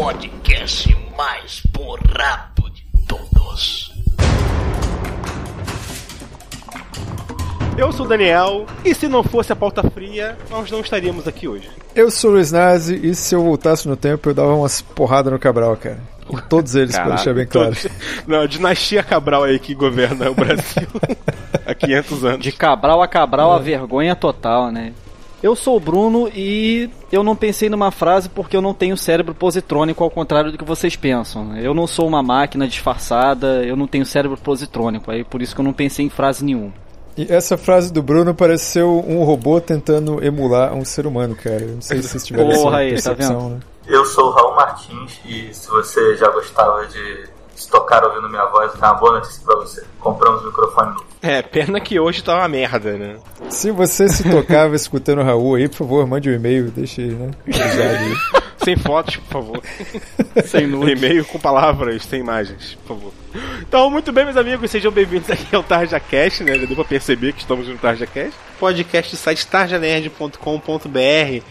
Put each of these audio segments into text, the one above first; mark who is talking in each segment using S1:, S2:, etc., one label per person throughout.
S1: podcast mais porrado de todos.
S2: Eu sou o Daniel, e se não fosse a pauta fria, nós não estaríamos aqui hoje.
S3: Eu sou o Luiz Nazi, e se eu voltasse no tempo, eu dava umas porradas no Cabral, cara. Com todos eles, pra deixar bem claro.
S2: Todos. Não, a dinastia Cabral aí que governa o Brasil há 500 anos.
S4: De Cabral a Cabral, a vergonha total, né? Eu sou o Bruno e eu não pensei numa frase porque eu não tenho cérebro positrônico, ao contrário do que vocês pensam. Eu não sou uma máquina disfarçada, eu não tenho cérebro positrônico, aí por isso que eu não pensei em frase nenhuma.
S3: E essa frase do Bruno pareceu um robô tentando emular um ser humano, cara. Eu não sei se vocês tiveram
S4: Porra
S3: essa
S4: aí, tá
S3: percepção,
S4: vendo?
S3: né?
S5: Eu sou o Raul Martins e se você já gostava de se tocar ouvindo minha voz, tem uma boa notícia pra você. Compramos um microfone novo.
S2: É, pena que hoje tá uma merda, né?
S3: Se você se tocava escutando o Raul aí, por favor, mande um e-mail, deixe, né? avisado aí.
S2: Sem fotos, por favor.
S4: Sem nudes.
S2: E-mail com palavras, sem imagens, por favor. Então, muito bem, meus amigos, sejam bem-vindos aqui ao TarjaCast, né? Já deu pra perceber que estamos no TarjaCast. Podcast do site tarjanerd.com.br.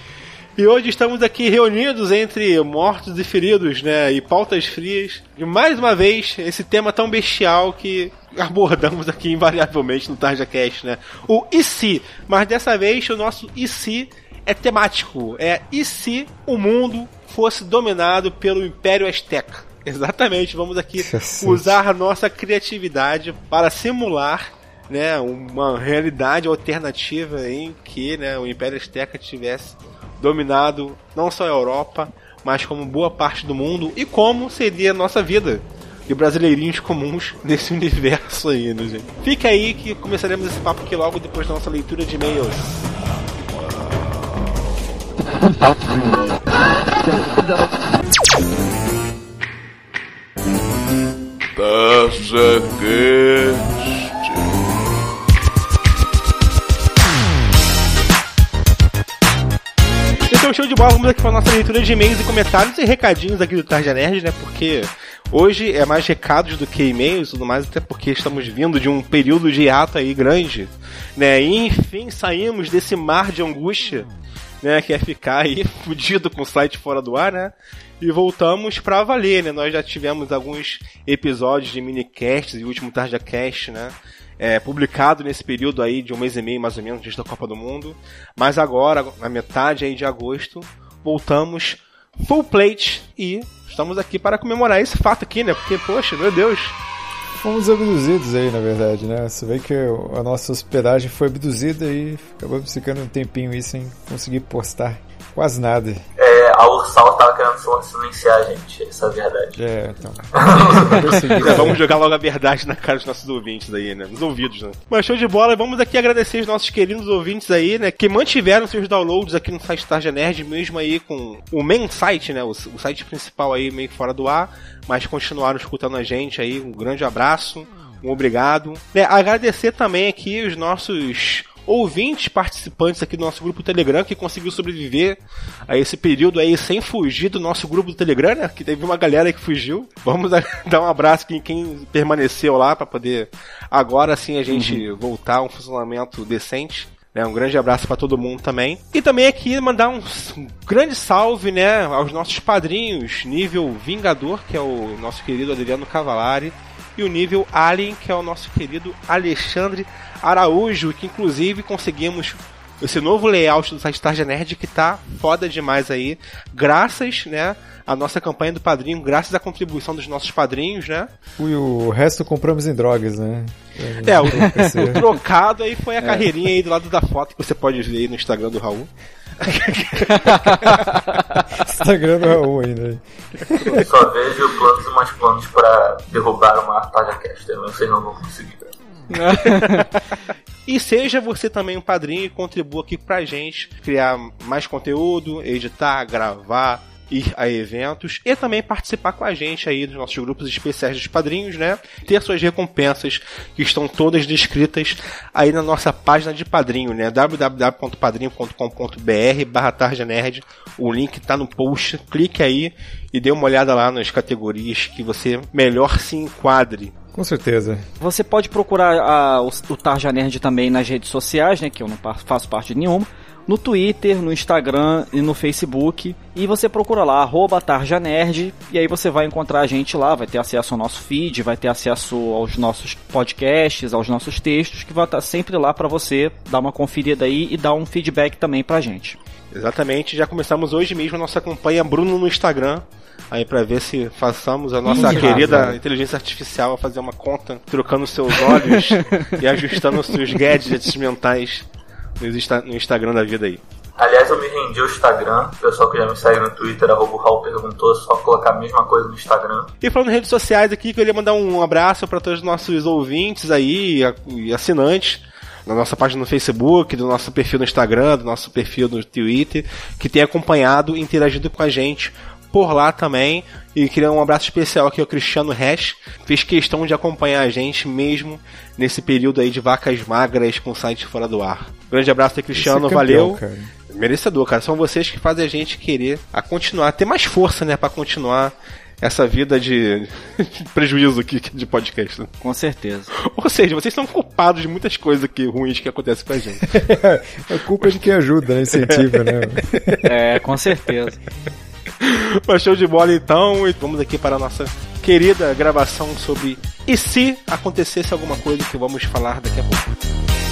S2: E hoje estamos aqui reunidos entre mortos e feridos, né? E pautas frias. E mais uma vez, esse tema tão bestial que abordamos aqui invariavelmente no TarjaCast, né? O e se? Mas dessa vez o nosso e se é temático. É e se o mundo fosse dominado pelo Império Azteca? Exatamente, vamos aqui
S3: Cacete.
S2: usar a nossa criatividade para simular né, uma realidade alternativa em que né, o Império Azteca tivesse dominado não só a Europa, mas como boa parte do mundo e como seria a nossa vida de brasileirinhos comuns nesse universo aí, né, gente? Fica aí que começaremos esse papo aqui logo depois da nossa leitura de e-mails.
S1: TarjaCast.
S2: Então, show de bola, vamos aqui para nossa leitura de e-mails e comentários e recadinhos aqui do Tarja Nerd, né? Porque hoje é mais recados do que e-mails e tudo mais, até porque estamos vindo de um período de hiato aí grande, né? E enfim, saímos desse mar de angústia, né? Que é ficar aí fudido com o site fora do ar, né? E voltamos pra valer, né? Nós já tivemos alguns episódios de minicasts e o último Tarja Cast, né? É, publicado nesse período aí de um mês e meio mais ou menos antes da Copa do Mundo. Mas agora, na metade aí de agosto, voltamos full plate e estamos aqui para comemorar esse fato aqui, né? Porque, poxa, meu Deus,
S3: Fomos abduzidos aí, na verdade, né? Você vê que a nossa hospedagem foi abduzida e acabamos ficando um tempinho aí sem conseguir postar quase nada.
S5: É, a Ursal tava querendo silenciar a gente, essa é a verdade.
S3: É, então.
S2: É, vamos jogar logo a verdade na cara dos nossos ouvintes aí, né? Nos ouvidos, né? Mas show de bola, vamos aqui agradecer os nossos queridos ouvintes aí, né? Que mantiveram seus downloads aqui no site Tarja Nerd, mesmo aí com o main site, né? O, o site principal aí meio que fora do ar, mas continuaram escutando a gente aí. Um grande abraço, um obrigado. Né, agradecer também aqui os nossos ouvintes participantes aqui do nosso grupo Telegram que conseguiu sobreviver a esse período aí sem fugir do nosso grupo do Telegram, né? Que teve uma galera que fugiu. Vamos dar- um abraço em quem permaneceu lá para poder agora sim a gente voltar a um funcionamento decente. né? Um grande abraço para todo mundo também. E também aqui mandar um, um grande salve, né, aos nossos padrinhos, nível Vingador, que é o nosso querido Adriano Cavalari, e o nível Alien, que é o nosso querido Alexandre Araújo, que inclusive conseguimos esse novo layout do site Tarja Nerd que tá foda demais aí, graças, né, à nossa campanha do padrinho, graças à contribuição dos nossos padrinhos, né?
S3: E o resto compramos em drogas, né?
S2: É, o, o trocado aí foi a carreirinha aí do lado da foto que você pode ver aí no Instagram do Raul.
S3: Instagram do Raul ainda.
S5: Eu só vejo planos e mais planos pra derrubar uma TarjaCast. Eu não sei não vou conseguir.
S2: E seja você também um padrinho e contribua aqui pra gente criar mais conteúdo, editar, gravar, ir a eventos e também participar com a gente aí dos nossos grupos especiais dos padrinhos, né? Ter suas recompensas que estão todas descritas aí na nossa página de padrinho, né? www.padrinho.com.br barra Tarja Nerd. O link tá no post, clique aí e dê uma olhada lá nas categorias que você melhor se enquadre.
S3: Com certeza.
S4: Você pode procurar a- o, o Tarja Nerd também nas redes sociais, né? Que eu não faço parte de nenhuma. No Twitter, no Instagram e no Facebook. E você procura lá, arroba TarjaNerd, e aí você vai encontrar a gente lá, vai ter acesso ao nosso feed, vai ter acesso aos nossos podcasts, aos nossos textos, que vai estar sempre lá para você dar uma conferida aí e dar um feedback também pra gente.
S2: Exatamente, já começamos hoje mesmo a nossa campanha Bruno no Instagram. Aí pra ver se façamos a nossa
S3: Ih,
S2: querida inteligência artificial a fazer uma conta, trocando seus olhos e ajustando os seus gadgets mentais no, Insta- no Instagram da vida aí.
S5: Aliás, eu me rendi ao Instagram. O pessoal que já me segue no Twitter, arroba Raul perguntou, só colocar a mesma coisa no Instagram.
S2: E falando em redes sociais aqui, queria mandar um abraço para todos os nossos ouvintes aí e assinantes na nossa página no Facebook, do nosso perfil no Instagram, do nosso perfil no Twitter, que tem acompanhado e interagido com a gente por lá também. E queria um abraço especial aqui ao Cristiano Resch, fez questão de acompanhar a gente mesmo nesse período aí de vacas magras com o site fora do ar. Grande abraço aí, Cristiano,
S3: é campeão,
S2: valeu.
S3: cara.
S2: Merecedor, cara. São vocês que fazem a gente querer a continuar, ter mais força, né, Pra continuar essa vida de, de prejuízo aqui de podcast. né?
S4: Com certeza.
S2: Ou seja, vocês são culpados de muitas coisas aqui ruins que acontecem com a gente.
S3: É culpa de quem ajuda, né? Incentiva, né?
S4: É, com certeza.
S2: Mas show de bola então, e vamos aqui para a nossa querida gravação sobre e se acontecesse alguma coisa que vamos falar daqui a pouco.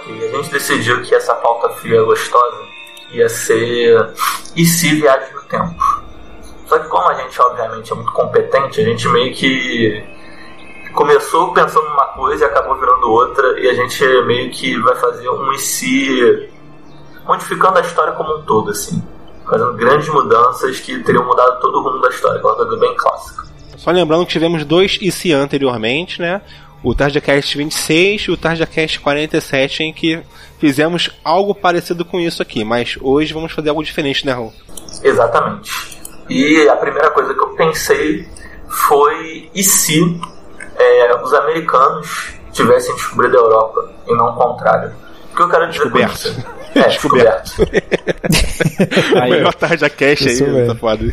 S5: Ok, a gente decidiu que essa pauta fria gostosa ia ser e se viagem no tempo. Só que como a gente obviamente é muito competente, a gente meio que começou pensando numa coisa e acabou virando outra, e a gente meio que vai fazer um e se modificando a história como um todo, assim. Fazendo grandes mudanças que teriam mudado todo o rumo da história, aquela coisa bem clássica.
S2: Só lembrando que tivemos dois IC anteriormente, né? O TarjaCast 26 e o TarjaCast 47, em que fizemos algo parecido com isso aqui, mas hoje vamos fazer algo diferente, né, Raul?
S5: Exatamente. E a primeira coisa que eu pensei foi e se é, os americanos tivessem descobrido a Europa e não o contrário. O que eu quero dizer
S2: Descoberto.
S5: com isso? É,
S2: Descoberto.
S5: descoberto.
S2: O
S4: Aí,
S2: melhor TarjaCast aí,
S3: Isso mesmo.
S2: tá foda.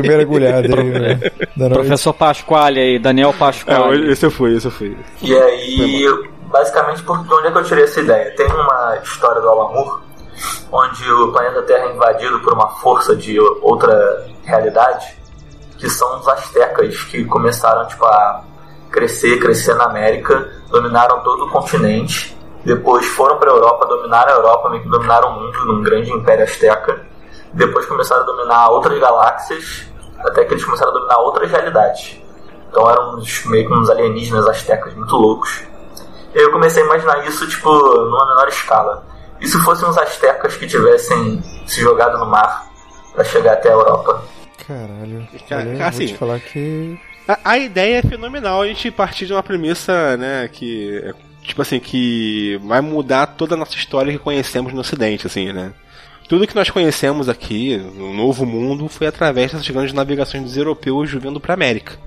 S3: Primeira agulhada aí, né? Da noite.
S4: professor Pasquale aí, Daniel
S2: É,
S4: Pasquale.
S2: esse eu fui, esse eu fui.
S5: E aí, basicamente, por de onde é que eu tirei essa ideia? Tem uma história do Alan Moore, onde o planeta Terra é invadido por uma força de outra realidade, que são os astecas, que começaram tipo, a crescer, crescer na América, dominaram todo o continente, depois foram para a Europa, dominaram a Europa, meio que dominaram o mundo num grande império asteca, depois começaram a dominar outras galáxias, até que eles começaram a dominar outras realidades. Então eram uns, meio que uns alienígenas astecas muito loucos. E aí eu comecei a imaginar isso, tipo, numa menor escala. E se fossem uns astecas que tivessem se jogado no mar para chegar até a Europa?
S3: Caralho.
S2: Cara,
S3: Olha, vou
S2: assim,
S3: te falar que.
S2: A, a ideia é fenomenal a gente partir de uma premissa, né, que é, tipo assim, que vai mudar toda a nossa história que conhecemos no ocidente, assim, né? Tudo que nós conhecemos aqui, no novo mundo, foi através dessas grandes navegações dos europeus vindo para América.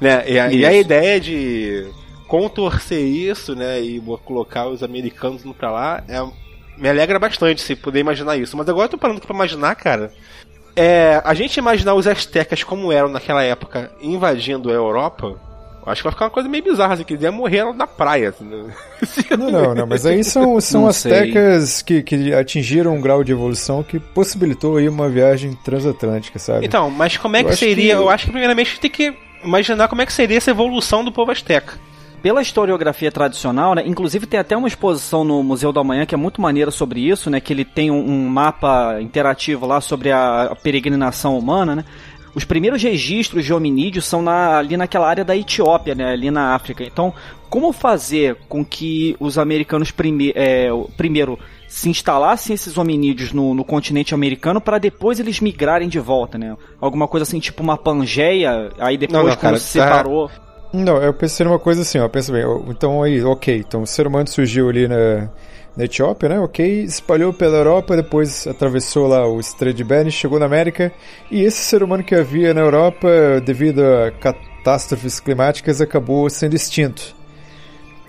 S2: Né? E, a, e a ideia de contorcer isso, né, e colocar os americanos indo pra lá, é, me alegra bastante se poder imaginar isso. Mas agora eu tô parando aqui pra imaginar, cara, é, a gente imaginar os astecas como eram naquela época invadindo a Europa, acho que vai ficar uma coisa meio bizarra, eles iam morrer na praia. Assim, né?
S3: Não, não, não, mas aí são, são astecas que, que atingiram um grau de evolução que possibilitou aí uma viagem transatlântica, sabe?
S2: Então, mas como é
S3: Eu
S2: que seria?
S3: que-
S2: Eu acho que primeiramente a gente tem que imaginar como é que seria essa evolução do povo asteca.
S4: Pela historiografia tradicional, né, inclusive tem até uma exposição no Museu da Manhã que é muito maneira sobre isso, né, que ele tem um, um mapa interativo lá sobre a, a peregrinação humana, né. Os primeiros registros de hominídeos são na- ali naquela área da Etiópia, né, ali na África. Então, como fazer com que os americanos prime é, primeiro se instalassem esses hominídeos no, no continente americano para depois eles migrarem de volta, né? Alguma coisa assim, tipo uma Pangeia, aí depois
S2: Não, não, cara,
S4: se
S2: tá-
S4: separou.
S3: Não, eu pensei numa coisa assim, ó, pensa bem, então aí, ok, então o ser humano surgiu ali na, na Etiópia, né? Ok, espalhou pela Europa, depois atravessou lá o Estreito de Bering, chegou na América, e esse ser humano que havia na Europa, devido a catástrofes climáticas, acabou sendo extinto.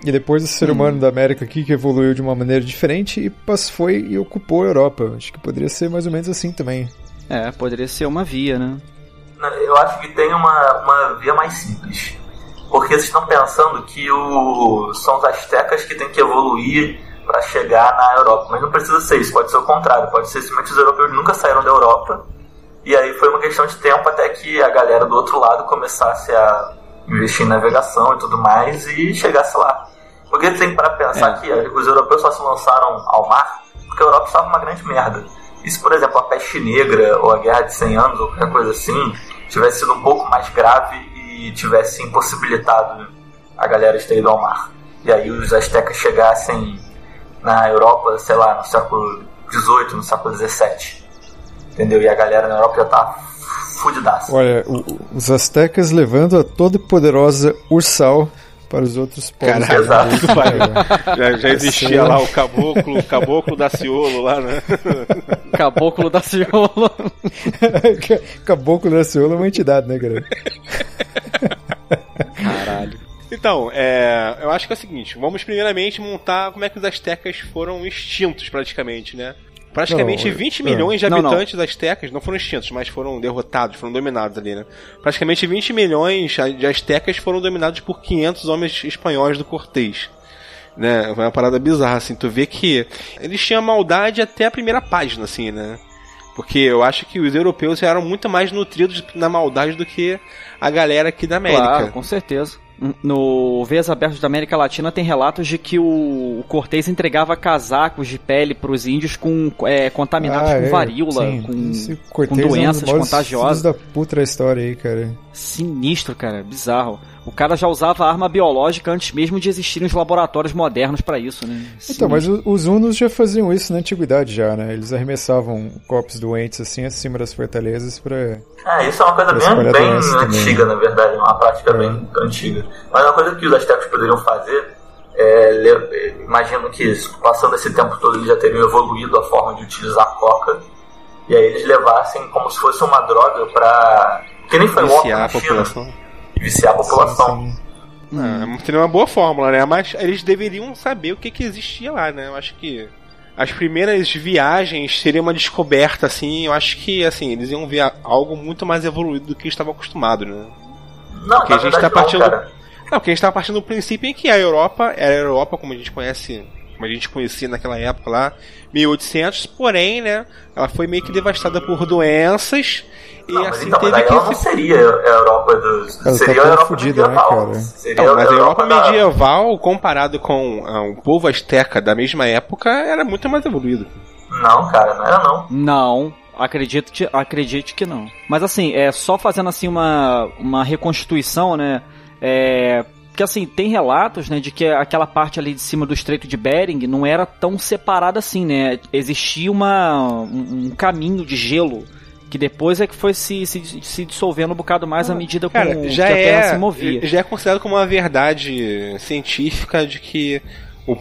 S3: E depois o ser
S4: Hum.
S3: humano da América aqui que evoluiu de uma maneira diferente e passou, foi e ocupou a Europa. Acho que poderia ser mais ou menos assim também.
S4: É, poderia ser uma via, né?
S5: Eu acho que tem uma, uma via mais simples. Porque vocês estão pensando que o, são os astecas que têm que evoluir para chegar na Europa. Mas não precisa ser isso, pode ser o contrário. Pode ser simplesmente os europeus nunca saíram da Europa. E aí foi uma questão de tempo até que a galera do outro lado começasse a investir em navegação e tudo mais e chegasse lá. Porque tem para pensar
S4: É.
S5: que os europeus só se lançaram ao mar porque a Europa estava uma grande merda. E se, por exemplo, a peste negra ou a guerra de 100 anos ou qualquer coisa assim tivesse sido um pouco mais grave e tivesse impossibilitado a galera de ter ido ao mar. E aí os astecas chegassem na Europa, sei lá, no século XVIII, no século XVII. Entendeu? E a galera na Europa já tá fudidaça.
S3: Olha, os astecas levando a toda poderosa Ursal para os outros povos.
S2: Caralho.
S3: América.
S2: Já, já existia lá o caboclo, o caboclo da Ciolo lá, né?
S4: Caboclo da Ciola.
S3: Caboclo da Ciolo é uma entidade, né, cara?
S2: Então, é, eu acho que é o seguinte, vamos primeiramente montar como é que os astecas foram extintos praticamente, né? Praticamente
S3: Não,
S2: 20
S3: é.
S2: milhões de
S4: Não, não.
S2: habitantes astecas não foram extintos, mas foram derrotados, foram dominados ali, né? Praticamente 20 milhões de astecas foram dominados por 500 homens espanhóis do Cortês. Né? Foi uma parada bizarra, assim. Tu vê que eles tinham maldade até a primeira página, assim, né? Porque eu acho que os europeus eram muito mais nutridos na maldade do que a galera aqui da América.
S4: Claro, com certeza. No Veias Abertas da América Latina tem relatos de que o, Cortez entregava casacos de pele para os índios com é, contaminados
S3: Ah,
S4: com
S3: é,
S4: varíola,
S3: sim.
S4: com, com
S3: Cortez é um
S4: doenças contagiosas.
S3: da puta história aí, cara.
S4: Sinistro, cara, bizarro. O cara já usava arma biológica antes mesmo de existirem os laboratórios modernos para isso, né?
S3: Então, mas o- os hunos já faziam isso na antiguidade já, né? Eles arremessavam corpos doentes assim acima das fortalezas pra...
S5: É, isso é uma coisa bem, bem
S3: doença também.
S5: antiga, na verdade, uma prática bem antiga. Mas uma coisa que os astecas poderiam fazer é, imagino que passando esse tempo todo eles já teriam evoluído a forma de utilizar coca, e aí eles levassem como se fosse uma droga pra... que nem foi na
S2: a
S5: China,
S2: população.
S5: Viciar a população.
S3: Sim.
S2: É, seria uma boa fórmula, né? Mas eles deveriam saber o que, que existia lá, né? Eu acho que as primeiras viagens seriam uma descoberta, assim. Eu acho que, assim, eles iam ver algo muito mais evoluído do que eles estavam acostumados, né?
S5: Não,
S2: Porque a gente
S5: verdade
S2: tá partindo-
S5: não, cara.
S2: Não, porque a gente tava partindo do princípio em que a Europa era a Europa como a gente conhece, como a gente conhecia naquela época lá, 1800, porém, né? Ela foi meio que devastada por doenças. E
S5: Não, mas
S2: assim
S5: então,
S2: teve que
S5: ela não
S2: se
S5: seria a Europa dos.
S3: Ela tá
S5: seria a
S3: toda
S5: Europa
S3: fudida, né,
S5: medieval.
S3: cara?
S5: Seria
S2: Então, mas a Europa
S5: da-
S2: medieval, comparado com ah, um povo asteca da mesma época, era muito mais evoluído.
S5: Não, cara, não era não.
S4: Não, acredito que, acredite que não. Mas assim, é só fazendo assim uma, uma reconstituição, né? É, porque assim, tem relatos, né, de que aquela parte ali de cima do Estreito de Bering não era tão separada assim, né? Existia uma, um, um caminho de gelo que depois é que foi se, se, se dissolvendo um bocado mais à medida com
S2: Cara, já
S4: que a Terra
S2: é,
S4: se movia.
S2: já é considerado como uma verdade científica de que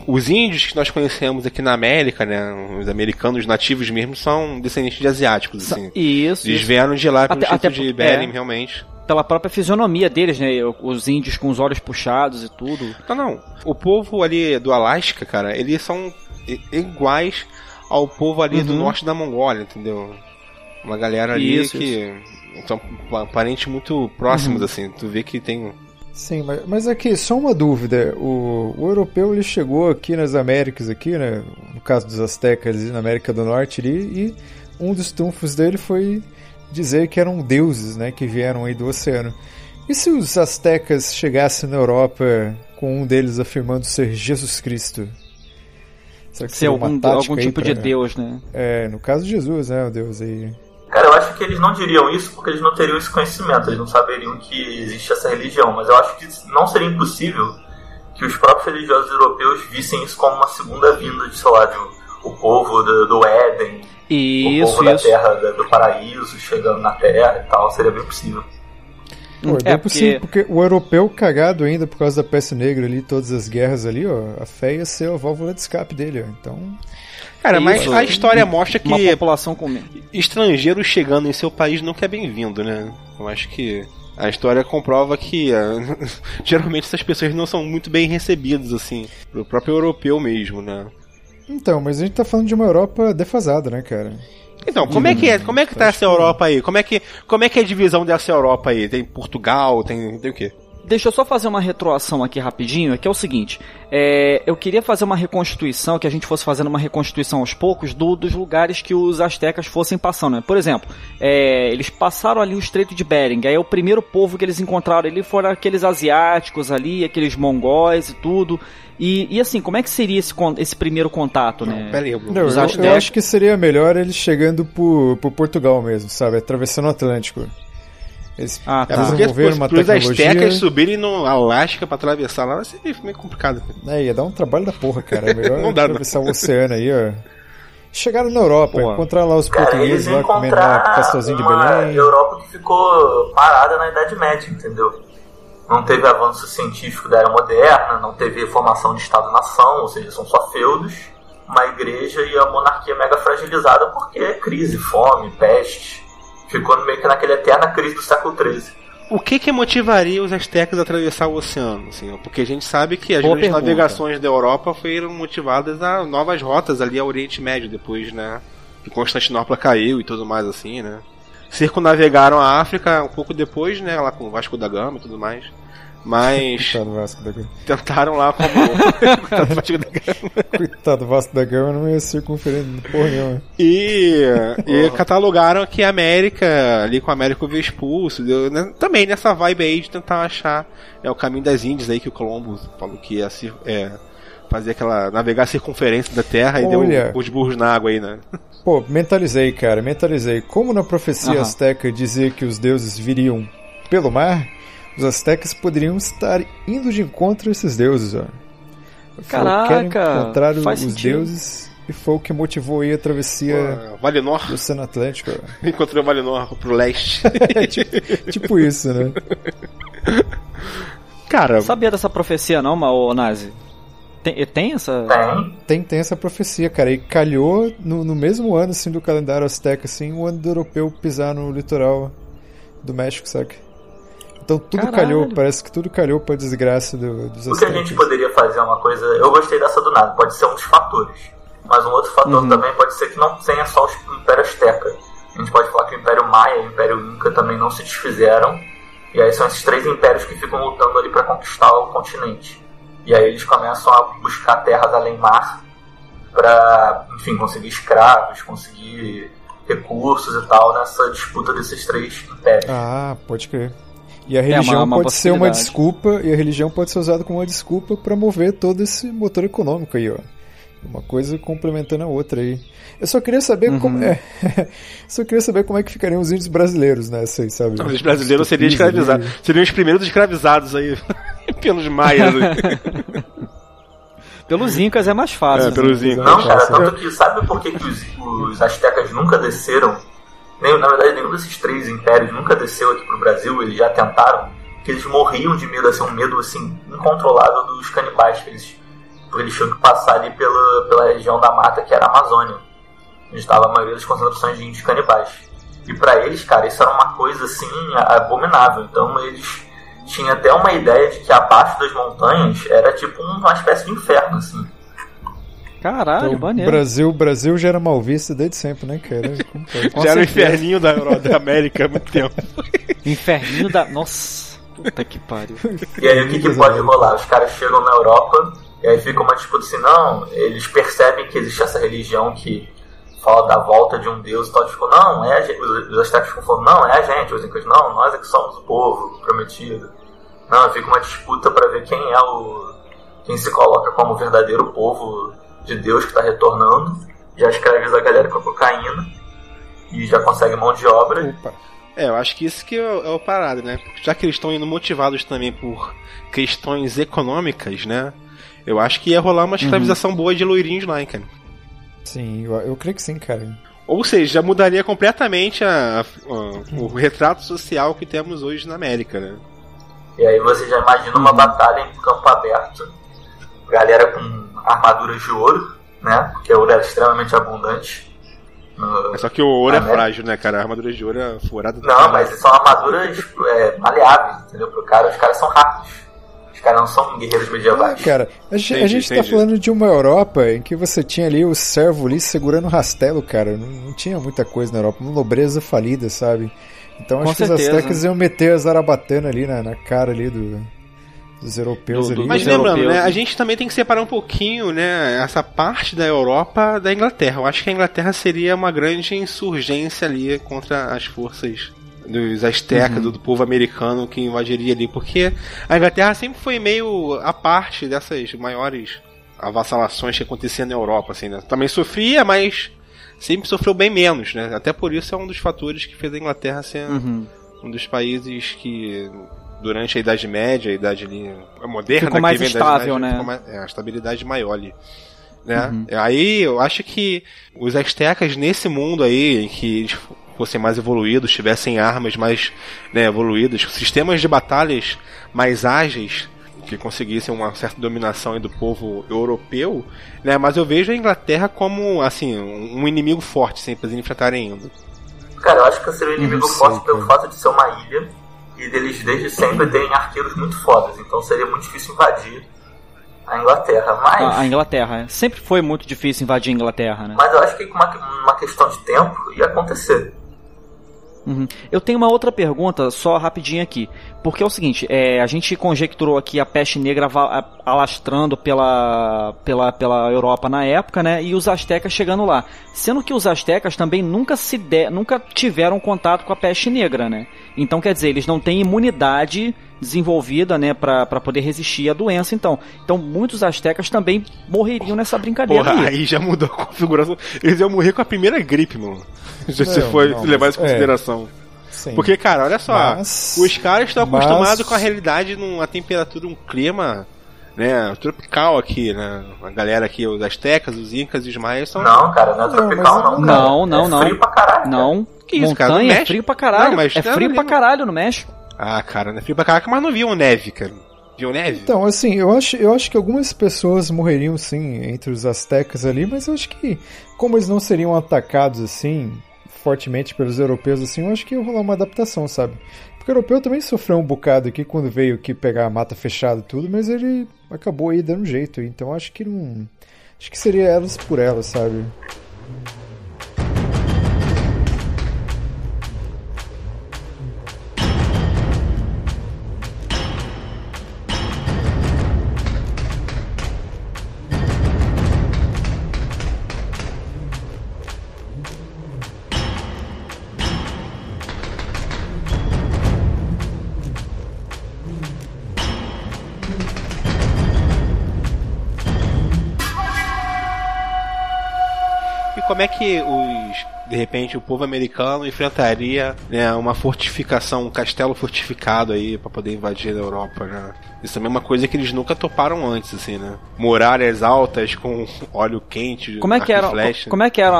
S2: os índios que nós conhecemos aqui na América, né, os americanos nativos mesmo, são descendentes de asiáticos, assim.
S4: Isso,
S2: Eles vieram de lá pelo
S4: Até- até
S2: de Bering,
S4: é.
S2: realmente.
S4: pela própria fisionomia deles, né? Os índios com os olhos puxados e tudo.
S2: Não, não. O povo ali do Alasca, cara, eles são iguais ao povo ali do
S4: Uhum.
S2: norte da Mongólia, entendeu? Uma galera ali
S4: Isso,
S2: que são pa- parentes muito próximos,
S4: Uhum.
S2: assim. Tu vê que tem.
S3: Sim, mas, mas aqui, só uma dúvida. O, o europeu ele chegou aqui nas Américas, aqui, né? No caso dos astecas na América do Norte ali, e um dos trunfos dele foi dizer que eram deuses, né? Que vieram aí do oceano. E se os astecas chegassem na Europa com um deles afirmando ser Jesus Cristo? Será que
S4: Ser
S3: seria uma
S4: algum, algum
S3: aí
S4: tipo de
S3: pra-
S4: deus, né?
S3: É, no caso de Jesus, né? O Deus aí.
S5: Cara, eu acho que eles não diriam isso porque eles não teriam esse conhecimento, eles não saberiam que existe essa religião. Mas eu acho que não seria impossível que os próprios religiosos europeus vissem isso como uma segunda vinda de, sei lá, de um- o povo do, do Éden, o
S4: Isso,
S5: povo da
S4: isso.
S5: terra, da- do paraíso chegando na terra e tal. Seria bem possível.
S3: Pô,
S4: É,
S3: é possível, porque o europeu cagado ainda por causa da peste negra ali, todas as guerras ali, ó, a fé ia ser a válvula de escape dele, ó. Então,
S2: Cara, mas
S4: Isso.
S2: a história mostra
S4: Uma
S2: que
S4: população com
S2: estrangeiro chegando em seu país nunca é bem-vindo, né? Eu acho que a história comprova que ah, geralmente essas pessoas não são muito bem recebidas, assim, pro próprio europeu mesmo, né?
S3: então, mas a gente tá falando de uma Europa defasada, né, cara?
S2: Então, como é que é? Como é que tá essa Europa aí? Como é que, como é que é a divisão dessa Europa aí? Tem Portugal, tem, tem o quê?
S4: Deixa eu só fazer uma retroação aqui rapidinho, que é o seguinte, é, eu queria fazer uma reconstituição, que a gente fosse fazendo uma reconstituição aos poucos do- dos lugares que os astecas fossem passando. Né? Por exemplo, é, eles passaram ali o Estreito de Bering, aí o primeiro povo que eles encontraram ali foram aqueles asiáticos ali, aqueles mongóis e tudo. E, e assim, como é que seria esse, esse primeiro contato, né?
S2: Pera aí, Bruno.
S3: Não,
S4: Os
S3: eu, eu
S4: astecas-
S3: acho que seria melhor eles chegando por, por Portugal mesmo, sabe? Atravessando o Atlântico. Eles
S4: Ah,
S2: É
S4: tá.
S3: desenvolveram uma tecnologia...
S2: astecas subirem no Alasca pra atravessar lá, vai ser meio complicado.
S3: É, ia dar um trabalho da porra, cara. É melhor
S2: Não dá,
S3: atravessar o oceano aí, ó. Chegaram na Europa,
S4: Porra.
S3: encontrar lá os
S5: Cara,
S3: portugueses lá comendo lá
S5: encontraram
S3: pastelzinho de
S5: uma
S3: Belém.
S5: Europa que ficou parada na Idade Média, entendeu? Não teve avanço científico da era moderna, não teve formação de Estado-nação, ou seja, são só feudos, uma igreja e a monarquia mega fragilizada porque é crise, fome, peste. Ficou meio que naquela eterna crise do século XIII.
S2: O que que motivaria os astecas a atravessar o oceano? Assim, porque a gente sabe que as grandes navegações da Europa foram motivadas a novas rotas ali ao Oriente Médio, depois, né? Que Constantinopla caiu e tudo mais assim, né? Circunnavegaram a África um pouco depois, né? Lá com o Vasco da Gama e tudo mais. Mas
S3: Coitado do Vasco da Gama.
S2: tentaram lá como. Coitado do Vasco da Gama.
S3: Coitado do Vasco da Gama não ia circunferir porra nenhuma.
S2: E, e catalogaram que a América, ali com a América Vespucio, deu, né, também nessa vibe aí de tentar achar é, o caminho das Índias aí que o Colombo falou que ia cir- é, fazer aquela. navegar a circunferência da Terra e
S3: Olha.
S2: deu os burros na água aí, né?
S3: Pô, mentalizei, cara, mentalizei. Como na profecia
S4: Aham.
S3: azteca dizia que os deuses viriam pelo mar, os astecas poderiam estar indo de encontro a esses deuses, ó. Falou, querem
S4: Caraca,
S3: encontrar os
S4: sentido.
S3: deuses e foi o que motivou aí a travessia
S2: É, Valinor,
S3: do Oceano Atlântico.
S2: encontrou Valinor pro leste.
S3: tipo isso, né?
S2: Cara,
S4: Sabia dessa profecia não, ma- ô Nazi? Tem, tem essa...
S5: Tem,
S3: Tem, tem essa profecia, cara. E calhou no, no mesmo ano, assim, do calendário azteca, assim, o ano do europeu pisar no litoral do México, saca? Então tudo
S4: Caralho.
S3: calhou, parece que tudo calhou pra desgraça do, dos
S5: O que a gente poderia fazer é uma coisa. Eu gostei dessa do nada, pode ser um dos fatores. Mas um outro fator também pode ser que não tenha só o Império Azteca. A gente pode falar que o Império Maia e o Império Inca também não se desfizeram. E aí são esses três impérios que ficam lutando ali para conquistar o continente. E aí eles começam a buscar terras além mar para, enfim, conseguir escravos, conseguir recursos e tal nessa disputa desses três impérios.
S3: Ah, pode crer. E a religião
S4: uma- uma
S3: pode ser uma desculpa, e a religião pode ser usada como uma desculpa pra mover todo esse motor econômico aí, ó. Uma coisa complementando a outra aí. Eu só queria saber como é. só queria saber como é que ficariam os índios brasileiros nessa aí, sabe?
S2: os brasileiros seriam escravizados. Seriam os primeiros escravizados aí pelos maias.
S4: Pelos Incas é mais fácil.
S2: é,
S4: né?
S2: pelos incas.
S5: Não, cara, tanto que sabe por que, que os, os astecas nunca desceram? Nem, na verdade, nenhum desses três impérios nunca desceu aqui pro Brasil, eles já tentaram, que eles morriam de medo, assim, um medo assim, incontrolável dos canibais, que eles, porque eles tinham que passar ali pela, pela região da mata que era a Amazônia, onde estava a maioria das concentrações de índios canibais. E pra eles, cara, isso era uma coisa assim abominável. Então eles tinham até uma ideia de que abaixo das montanhas era tipo uma espécie de inferno, assim.
S4: Caralho,
S3: Então,
S4: maneiro.
S3: Brasil, Brasil já era mal visto desde sempre, né, cara?
S2: Já era o inferninho da, da América há muito tempo.
S4: Inferninho da... Nossa, puta que pariu.
S5: E aí o que, que pode rolar? Os caras chegam na Europa e aí fica uma disputa assim, não, eles percebem que existe essa religião que fala da volta de um deus e tal, tipo, não, é a gente, os, astecas ficam falando, não, é a gente, os incas, não, nós é que somos o povo prometido. Não, fica uma disputa pra ver quem é o. quem se coloca como o verdadeiro povo de Deus que está retornando, já escraviza a galera com a cocaína e já consegue mão de obra.
S3: Opa.
S2: É, eu acho que isso que é o, é o parado, né? Já que eles estão indo motivados também por questões econômicas, né? Eu acho que ia rolar uma escravização boa de loirinhos lá, hein, cara.
S3: Sim, eu, eu creio que sim, cara.
S2: Ou seja, já mudaria completamente a, a- o retrato social que temos hoje na América, né?
S5: E aí você já imagina uma batalha em campo aberto. Galera com armaduras de ouro, né? Porque o ouro era extremamente abundante. No-
S2: É Só que o ouro é
S5: América.
S2: frágil, né, cara? A armadura de ouro é furada
S5: Não,
S2: caralho.
S5: mas são armaduras é, maleáveis, entendeu? Pro cara, os caras são rápidos. Os caras não são guerreiros
S3: Ah,
S5: medievais.
S3: cara, a, gente- a
S2: Entendi,
S3: gente tá
S2: entendi.
S3: falando de uma Europa em que você tinha ali o servo ali segurando o rastelo, cara. Não, não tinha muita coisa na Europa, uma nobreza falida, sabe? Então
S4: Com
S3: acho que os
S4: certeza.
S3: astecas iam meter a zarabatana ali na, na cara ali do, dos europeus
S4: Do- do-
S3: ali.
S2: Mas lembrando,
S4: europeus,
S2: né, a gente também tem que separar um pouquinho, né, essa parte da Europa da Inglaterra. Eu acho que a Inglaterra seria uma grande insurgência ali contra as forças dos astecas, do, do povo americano que invadiria ali, porque a Inglaterra sempre foi meio a parte dessas maiores avassalações que aconteciam na Europa, assim, né? Também sofria, mas sempre sofreu bem menos, né? Até por isso é um dos fatores que fez a Inglaterra ser
S4: Uhum.
S2: um dos países que durante a Idade Média, a idade ali moderna,
S4: Ficou mais
S2: que vem da Idade
S4: estável,
S2: Média,
S4: né?
S2: ficou mais- é, a estabilidade maior ali. Né? Aí eu acho que os astecas nesse mundo aí, em que eles fossem mais evoluídos, tivessem armas mais né, evoluídas, sistemas de batalhas mais ágeis, que conseguissem uma certa dominação aí do povo europeu, né? Mas eu vejo a Inglaterra como assim um inimigo forte sempre eles enfrentarem ainda.
S5: Cara, eu acho que seria um inimigo
S3: Não sei,
S5: forte pelo
S3: cara.
S5: fato de ser uma ilha e deles desde sempre terem arqueiros muito fodas. Então seria muito difícil invadir a Inglaterra. Mas,
S4: A, a Inglaterra. Sempre foi muito difícil invadir a Inglaterra, né?
S5: mas eu acho que com uma, uma questão de tempo ia acontecer.
S4: Uhum. Eu tenho uma outra pergunta, só rapidinho aqui. Porque é o seguinte, é, a gente conjecturou aqui a peste negra alastrando pela, pela, pela Europa na época, né? E os astecas chegando lá. Sendo que os astecas também nunca se de, nunca tiveram contato com a peste negra, né? Então, quer dizer, eles não têm imunidade desenvolvida, né, pra pra poder resistir à doença, então. Então, muitos astecas também morreriam nessa brincadeira
S2: Porra,
S4: aí.
S2: aí já mudou a configuração. Eles iam morrer com a primeira gripe, mano. Se você
S3: Não,
S2: for
S3: não,
S2: levar isso em consideração.
S3: Sim.
S2: Porque, cara, olha só,
S3: Mas-
S2: os caras estão
S3: mas-
S2: acostumados com a realidade numa temperatura, um clima, né, tropical aqui, né? A galera aqui, os astecas, os incas e os maias são...
S5: Não, cara, não é
S3: Não,
S5: tropical, não, cara.
S4: Não, não,
S5: é
S4: não.
S5: frio pra caralho. cara.
S2: Que isso, cara,
S4: montanha
S2: no
S4: é
S2: México-
S4: frio pra caralho.
S2: Não, mas
S4: é frio
S2: não,
S4: pra
S2: não.
S4: caralho no México.
S2: Ah, cara, não é frio pra caraca, mas não viam neve, cara. Viam neve?
S3: Então, assim, eu acho, eu acho que algumas pessoas morreriam sim entre os astecas ali, mas eu acho que, como eles não seriam atacados assim, fortemente pelos europeus, assim, eu acho que ia rolar uma adaptação, sabe? Porque o europeu também sofreu um bocado aqui quando veio aqui pegar a mata fechada e tudo, mas ele acabou aí dando jeito, então acho que não. Acho que seria elas por elas, sabe?
S2: Repente, o povo americano enfrentaria né, uma fortificação, um castelo fortificado aí pra poder invadir a Europa, né? Isso também é uma coisa que eles nunca toparam antes, assim, né? Muralhas altas com óleo quente,
S4: Como é que
S2: e
S4: eram,
S2: flecha.
S4: como é que eram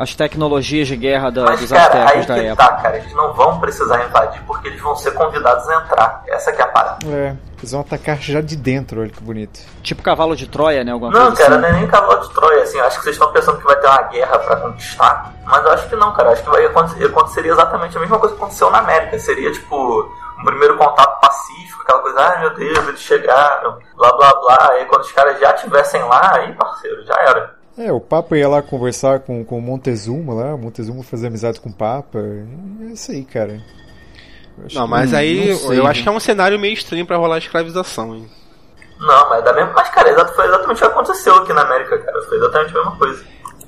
S4: as tecnologias de guerra da-
S5: Mas,
S4: dos
S5: cara, aí
S4: astecas da
S5: que
S4: época?
S5: tá, cara. Eles não vão precisar invadir porque eles vão ser convidados a entrar. Essa que é a parada.
S3: É, eles vão atacar já de dentro, olha que bonito.
S4: Tipo cavalo de Troia, né? Alguma
S5: Não,
S4: coisa
S5: cara,
S4: assim.
S5: não é nem cavalo de Troia, assim. Acho que vocês estão pensando que vai ter uma guerra pra conquistar. Mas eu acho que não, cara. Acho que vai acontecer, aconteceria exatamente a mesma coisa que aconteceu na América. Seria, tipo, um primeiro contato pacífico, aquela coisa, ai meu Deus, eles chegaram, blá blá blá. Aí quando os caras já estivessem lá, aí, parceiro, já era.
S3: É, o Papa ia lá conversar com, com o Montezuma lá, o Montezuma fazer amizade com o Papa. É isso aí, cara. Acho
S2: Não,
S3: que-
S2: mas aí
S4: não sei,
S2: eu
S4: né?
S2: acho que é um cenário meio estranho pra rolar escravização, hein?
S5: Não, mas da mesma. Mas, cara, exato, foi exatamente o que aconteceu aqui na América, cara. Foi exatamente a mesma coisa.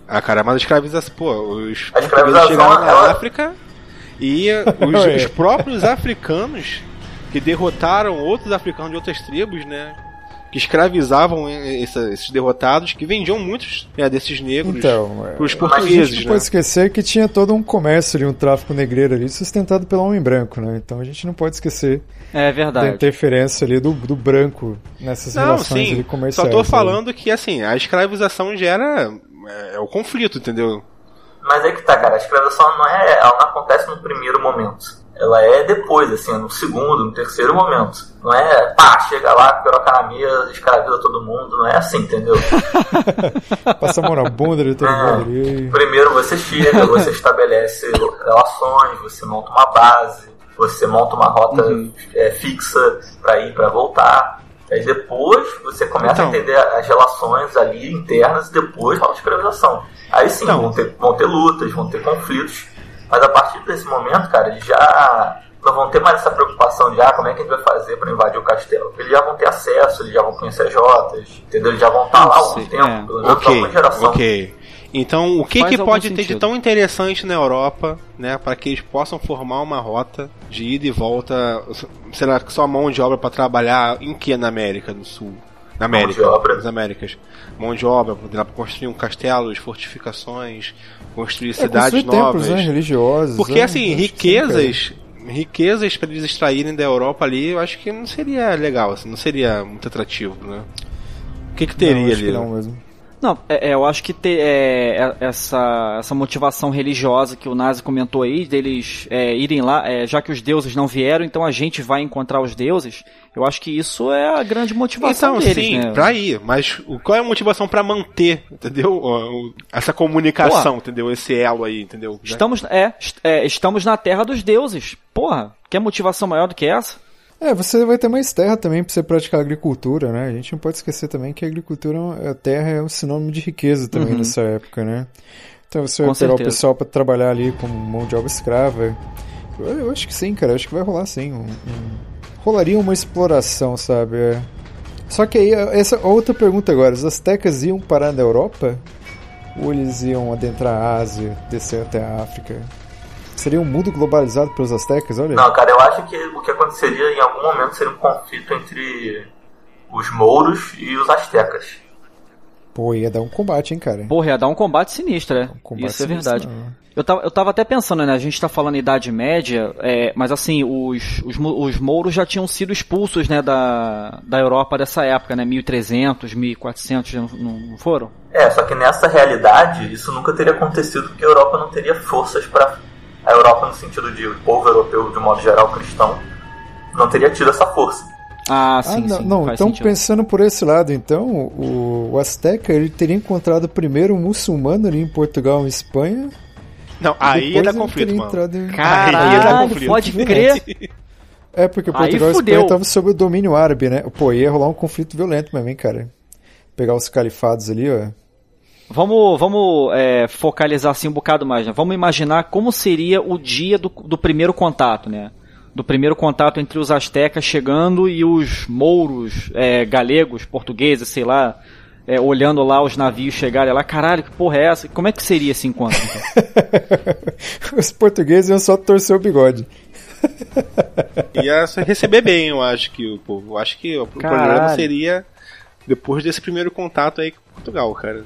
S2: Ah, cara, mas a escravização, pô, os
S5: A escravização,
S2: chegaram na
S5: ela-
S2: África e os,
S3: É.
S2: os próprios africanos que derrotaram outros africanos de outras tribos, né? Que escravizavam essa- esses derrotados, que vendiam muitos né, desses negros
S3: Então, é,
S2: pros
S3: a gente
S2: portugueses,
S3: não
S2: né?
S3: pode esquecer que tinha todo um comércio ali, um tráfico negreiro ali, sustentado pelo homem branco, né? Então a gente não pode esquecer
S4: É
S3: da interferência ali do, do branco nessas
S2: Não,
S3: relações
S2: sim.
S3: ali
S2: Só
S3: comerciais.
S2: tô
S3: né?
S2: falando que, assim, a escravização gera é, é o conflito, entendeu?
S5: Mas é que tá, cara, a escravização não é. Ela não acontece no primeiro momento. Ela é depois, assim, no segundo, no terceiro momento. Não é, pá, chega lá, piroca na mesa, escraviza todo mundo. Não é assim, entendeu?
S3: Passa a mão na bunda de todo
S5: É.
S3: mundo.
S5: Primeiro você chega, você estabelece relações, você monta uma base, você monta uma rota é, fixa para ir para voltar. Aí depois você começa
S2: Então.
S5: a entender as relações ali internas e depois fala de escravização. Aí sim,
S2: Então.
S5: vão, ter, vão ter lutas, vão ter conflitos, mas a partir desse momento, cara, eles já não vão ter mais essa preocupação de ah, como é que a gente vai fazer para invadir o castelo. Eles já vão ter acesso, eles já vão conhecer as rotas, entendeu? Eles já vão estar lá há algum tempo,
S4: é.
S5: pelo menos
S2: Ok,
S5: alguma geração.
S2: ok. Então, o que,
S4: Faz
S2: que pode ter de
S4: sentido.
S2: tão interessante na Europa, né, para que eles possam formar uma rota de ida e volta, será que só mão de obra para trabalhar em que na América do Sul? Na
S5: Mão
S2: América,
S5: de obra.
S2: nas Américas. Mão de obra, para construir um castelos, fortificações, construir
S3: É,
S2: cidades
S3: construir
S2: novas.
S3: templos, né, religiosos.
S2: Porque
S3: é,
S2: assim,
S3: acho que sim, cara.
S2: riquezas, riquezas para eles extraírem da Europa ali, eu acho que não seria legal, assim, não seria muito atrativo, né? O que que teria
S3: não, acho
S2: ali?
S3: que não mesmo.
S4: Não, é, é, eu acho que ter é, é, essa, essa motivação religiosa que o Nazi comentou aí, deles é, irem lá, é, já que os deuses não vieram, então a gente vai encontrar os deuses, eu acho que isso é a grande motivação
S2: Então,
S4: deles,
S2: sim,
S4: né?
S2: pra ir, mas qual é a motivação pra manter, entendeu? Essa comunicação, entendeu? Esse elo aí, entendeu?
S4: Estamos, é, est- é, estamos na terra dos deuses. Porra, quer motivação maior do que essa?
S3: É, você vai ter mais terra também pra você praticar agricultura, né? A gente não pode esquecer também que a agricultura, a terra é um sinônimo de riqueza também nessa época, né? Então você vai
S4: Com
S3: pegar o
S4: certeza.
S3: pessoal pra trabalhar ali como mão de obra escrava. Eu, eu acho que sim, cara. Eu acho que vai rolar sim. Um- um- Rolaria uma exploração, sabe? É. Só que aí, essa outra pergunta agora. Os astecas iam parar na Europa? Ou eles iam adentrar a Ásia, descer até a África? Seria um mundo globalizado pelos astecas? Olha.
S5: Não, cara, eu acho que o que aconteceria em algum momento seria um conflito entre os mouros e os astecas.
S3: Pô, ia dar um combate, hein, cara?
S4: Porra, ia dar um combate sinistro, é.
S3: Combate
S4: Isso é
S3: sinistro,
S4: verdade.
S3: não.
S4: Eu tava, eu tava até pensando, né? A gente tá falando Idade Média, é, mas assim, os, os, os mouros já tinham sido expulsos, né, da, da Europa dessa época, né? 1300, 1400, não, não não foram?
S5: É, só que nessa realidade isso nunca teria acontecido porque a Europa não teria forças para a Europa no sentido de o povo europeu de modo geral cristão não teria tido essa força.
S4: Ah,
S3: Ah,
S4: sim,
S3: não,
S4: sim.
S3: não,
S4: faz
S3: então
S4: sentido.
S3: pensando por esse lado, então, o, o Azteca ele teria encontrado primeiro um muçulmano ali em Portugal e Espanha.
S2: Não, aí ia
S3: depois
S2: dar
S3: ele
S2: conflito,
S3: teria
S2: mano.
S3: entrado em-
S4: Caralho,
S2: conflito.
S4: pode crer.
S3: É, porque Portugal e. Espanha estavam sob o domínio árabe, né? Pô, ia rolar um conflito violento mesmo, hein, cara? Pegar os califados ali, ó.
S4: Vamos, vamos é, focalizar assim um bocado mais, né? Vamos imaginar como seria o dia do, do primeiro contato, né? Do primeiro contato entre os astecas chegando e os mouros, é, galegos, portugueses, sei lá, é, olhando lá os navios chegarem lá. Caralho, que porra é essa? Como é que seria esse encontro? então?
S3: Os portugueses iam só torcer o bigode.
S2: Ia se receber bem, eu acho que o povo. Eu acho que o
S4: Caralho.
S2: problema seria depois desse primeiro contato aí com Portugal, cara.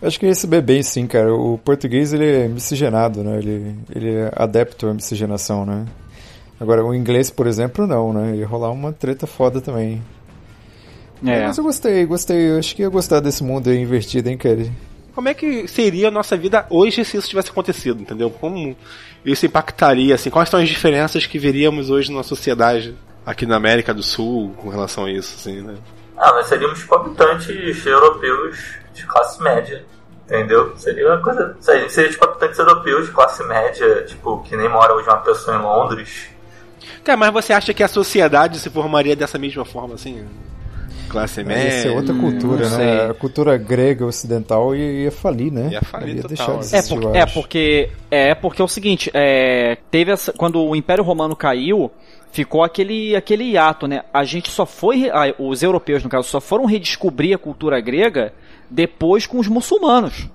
S3: Eu acho que ia receber bem, sim, cara. O português, ele é miscigenado, né? Ele, ele é adepto à miscigenação, né? Agora, o inglês, por exemplo, não, né? Ia rolar uma treta foda também.
S4: É.
S3: Mas eu gostei, gostei. Eu acho que ia gostar desse mundo aí invertido, hein, cara?
S2: Como é que seria a nossa vida hoje se isso tivesse acontecido, entendeu? Como isso impactaria, assim? Quais são as diferenças que veríamos hoje na sociedade aqui na América do Sul com relação a isso, assim, né?
S5: Ah, nós seríamos habitantes europeus de classe média, entendeu? Seria uma coisa. A gente seria tipo habitantes europeus de classe média, tipo, que nem mora hoje uma pessoa em Londres.
S2: Cara, mas você acha que a sociedade se formaria dessa mesma forma, assim? Classe
S3: Mas ia ser
S2: média?
S3: outra cultura, né? A cultura grega ocidental ia, ia falir, né?
S2: Ia falir
S3: ia
S2: total,
S3: deixar de?
S4: É,
S3: existir,
S4: porque,
S3: eu
S4: é porque é porque é o seguinte, é, teve essa, quando o Império Romano caiu, ficou aquele aquele hiato, né? A gente só foi, os europeus no caso, só foram redescobrir a cultura grega depois com os muçulmanos.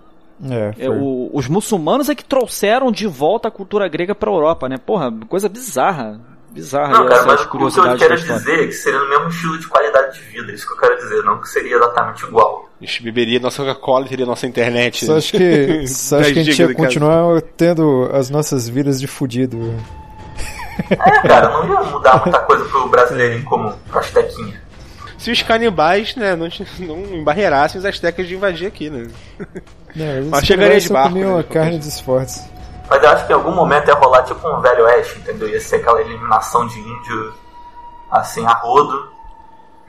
S3: É,
S4: É, o- os muçulmanos é que trouxeram de volta a cultura grega para a Europa, né? Porra, coisa bizarra, bizarra
S5: Não, cara, mas o que eu
S4: curiosidades
S5: quero dizer é que seria no mesmo estilo de qualidade de vida, isso que eu quero dizer, não que seria exatamente igual.
S2: A gente beberia nossa Coca-Cola e teria nossa internet.
S3: Só acho que, só acho que a
S2: 10
S3: gente ia continuar tendo as nossas vidas de fudido.
S5: É, cara, não ia mudar muita coisa pro brasileirinho comum, pro astequinha.
S2: se os canibais, né, não, não embarreirassem os astecas de invadir aqui, né?
S3: Não,
S2: Mas chegaria de barco,
S3: comiam
S2: né?
S3: a carne dos fortes.
S5: Mas eu acho que em algum momento ia rolar tipo um velho oeste, entendeu? Ia ser aquela eliminação de índio, assim, a rodo,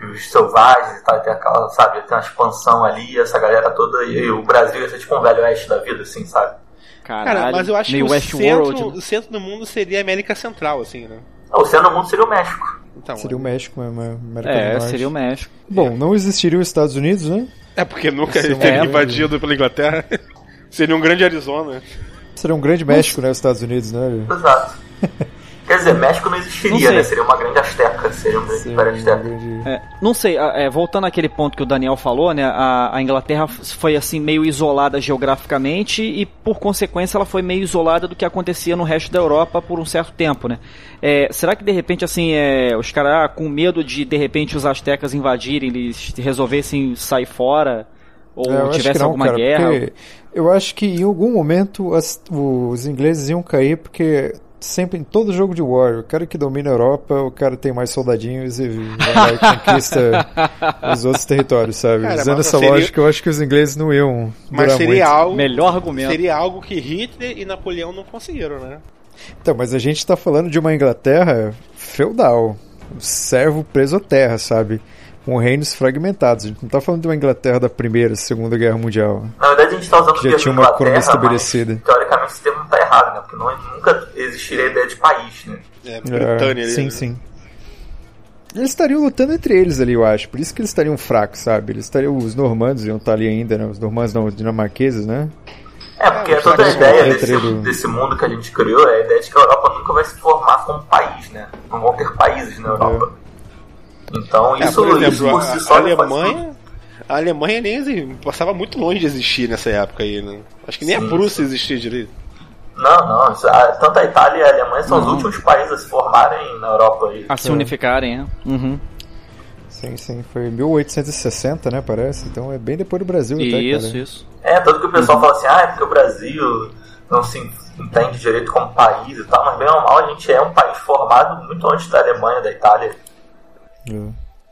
S5: e os selvagens e tal, ia ter aquela, sabe, ia ter uma expansão ali, essa galera toda, e o Brasil ia ser tipo um velho oeste da vida, assim, sabe?
S4: Caralho,
S2: Cara, mas eu acho que o centro,
S4: né?
S2: o centro do mundo seria a América Central, assim, né?
S5: O oceano do mundo seria o México.
S2: Então,
S3: Seria o México mesmo, a América do
S4: É,
S3: Norte.
S4: seria o México.
S3: Bom, não existiria os Estados Unidos, né?
S2: É porque nunca
S3: é
S2: teria
S4: é,
S2: invadido pela Inglaterra. Seria um grande Arizona.
S3: Seria um grande México, né? Os Estados Unidos, né?
S5: Exato. Quer dizer, México não
S4: Não
S5: existiria,
S4: sei.
S5: né? Seria uma grande asteca, seria um grande império
S3: um
S5: asteca.
S4: É, não sei, é, voltando àquele ponto que o Daniel falou, né? A, a Inglaterra foi assim meio isolada geograficamente e por consequência ela foi meio isolada do que acontecia no resto da Europa por um certo tempo, né? É, será que de repente assim é, os caras ah, com medo de de repente os astecas invadirem, eles resolvessem sair fora ou
S3: É, eu
S4: tivesse
S3: não,
S4: alguma
S3: cara,
S4: guerra?
S3: eu acho que em algum momento as- os ingleses iam cair, porque sempre em todo jogo de War, o cara que domina a Europa, o cara tem mais soldadinhos e vai lá e conquista os outros territórios, sabe?
S2: Cara,
S3: Usando essa
S2: seria-
S3: lógica, eu acho que os ingleses não iam
S2: Mas seria
S3: muito.
S2: algo.
S4: Melhor argumento.
S2: Seria algo que Hitler e Napoleão não conseguiram, né?
S3: Então, mas a gente tá falando de uma Inglaterra feudal, um servo preso à terra, sabe? Com reinos fragmentados. A gente não tá falando de uma Inglaterra da Primeira, Segunda Guerra Mundial.
S5: Na verdade, a gente está usando
S3: Que
S5: o
S3: já
S5: termo
S3: tinha uma
S5: Inglaterra,
S3: coroa
S5: mas,
S3: estabelecida.
S5: teoricamente está errado, né? Porque não, nunca existiria a ideia de país, né?
S2: É,
S3: É,
S2: Britânia ali.
S3: sim,
S2: né?
S3: sim. Eles estariam lutando entre eles ali, eu acho. Por isso que eles estariam fracos, sabe? Eles estariam. Os normandos iam estar ali ainda, né? Os normandos não, os dinamarqueses, né?
S5: É, porque
S2: É,
S5: toda a ideia
S3: é
S5: desse,
S3: treino.
S5: desse mundo que a gente criou é a ideia de que a Europa nunca vai se formar como país, né? Não vão ter países na Europa. Então,
S2: É,
S5: isso,
S2: por exemplo,
S5: isso por
S2: a,
S5: si
S2: a
S5: só tudo.
S2: Alemanha. A Alemanha nem passava muito longe de existir nessa época aí, né? Acho que nem
S5: Sim,
S2: a Prússia existia direito.
S5: Não, não. a- tanto a Itália e a Alemanha são os
S4: Não.
S5: últimos países a se formarem na Europa. aí.
S4: A se unificarem, né? Uhum.
S3: Sim, sim. Foi 1860, né? Parece. Então é bem depois do Brasil até,
S4: Isso,
S3: cara.
S4: isso.
S5: É, tanto que o pessoal fala assim, ah, é porque o Brasil não se entende direito como país e tal, mas bem ou mal a gente é um país formado muito antes da Alemanha, da Itália.
S3: É.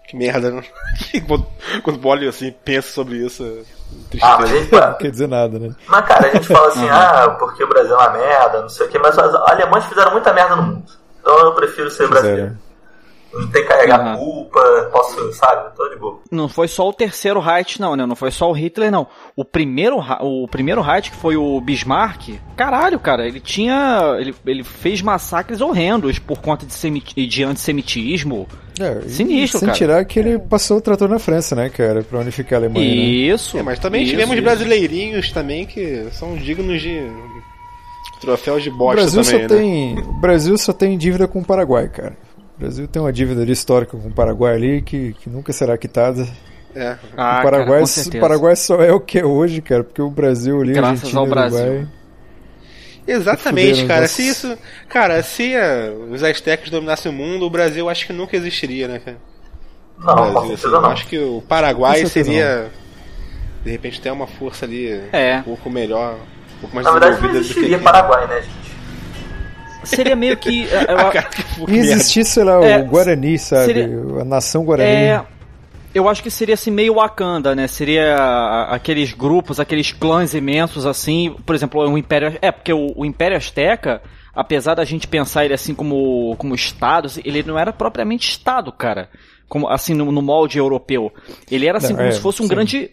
S2: Que merda, né? quando, quando o Bolly assim pensa sobre isso, é
S5: Ah, mas, gente,
S3: Não quer dizer nada, né?
S5: mas cara, a gente fala assim, ah, porque o Brasil é uma merda, não sei o que, mas os alemães fizeram muita merda no mundo. Então eu prefiro ser brasileiro.
S3: Fizeram.
S5: Não tem que carregar
S4: Aham.
S5: culpa, posso, sabe, tô de boa.
S4: Não foi só o terceiro Reich, não, né? Não foi só o Hitler, não. O primeiro, o primeiro Reich, que foi o Bismarck, caralho, cara, ele tinha. Ele, ele fez massacres horrendos por conta de, semiti- de antissemitismo.
S3: É,
S4: Sinistro,
S3: Sem
S4: cara.
S3: tirar que ele passou o trator na França, né, cara? Pra unificar a Alemanha, né?
S4: Isso.
S2: É, mas também
S4: isso,
S2: tivemos
S4: isso.
S2: brasileirinhos também que são dignos de troféus de
S3: O
S2: bosta
S3: Brasil,
S2: também,
S3: só
S2: né?
S3: tem, o Brasil só tem dívida com o Paraguai, cara. O Brasil tem uma dívida ali histórica com o Paraguai ali que, que nunca será quitada.
S2: É.
S4: Ah,
S3: o, Paraguai,
S4: cara, com
S3: o. Paraguai só é o que é hoje, cara, porque o Brasil ali,
S4: Graças
S3: Argentina,
S4: ao Brasil.
S3: Uruguai...
S2: Exatamente,
S3: Fuderam
S2: cara. Se isso. Cara, se eh, os astecas dominassem o mundo, o Brasil acho que nunca existiria, né, cara?
S5: Não,
S2: Brasil, assim,
S5: não.
S2: Acho que o Paraguai seria. De repente tem uma força ali
S4: É.
S2: um pouco melhor, um pouco mais
S5: Na verdade não
S2: desenvolvida do que.
S5: existiria
S2: aqui.
S5: Paraguai, né, gente?
S4: Seria meio que. eu-
S2: cara, que
S3: E existir, sei lá,
S4: É,
S3: o Guarani, sabe?
S4: seria-
S3: A nação Guarani.
S4: É. Eu acho que seria assim meio Wakanda, né? Seria aqueles grupos, aqueles clãs imensos assim, por exemplo, o Império, é porque o, o Império Azteca, apesar da gente pensar ele assim como como estado, ele não era propriamente estado, cara. Como assim no, no molde europeu. Ele era assim
S3: Não,
S4: como
S3: é,
S4: se fosse um
S3: sim.
S4: grande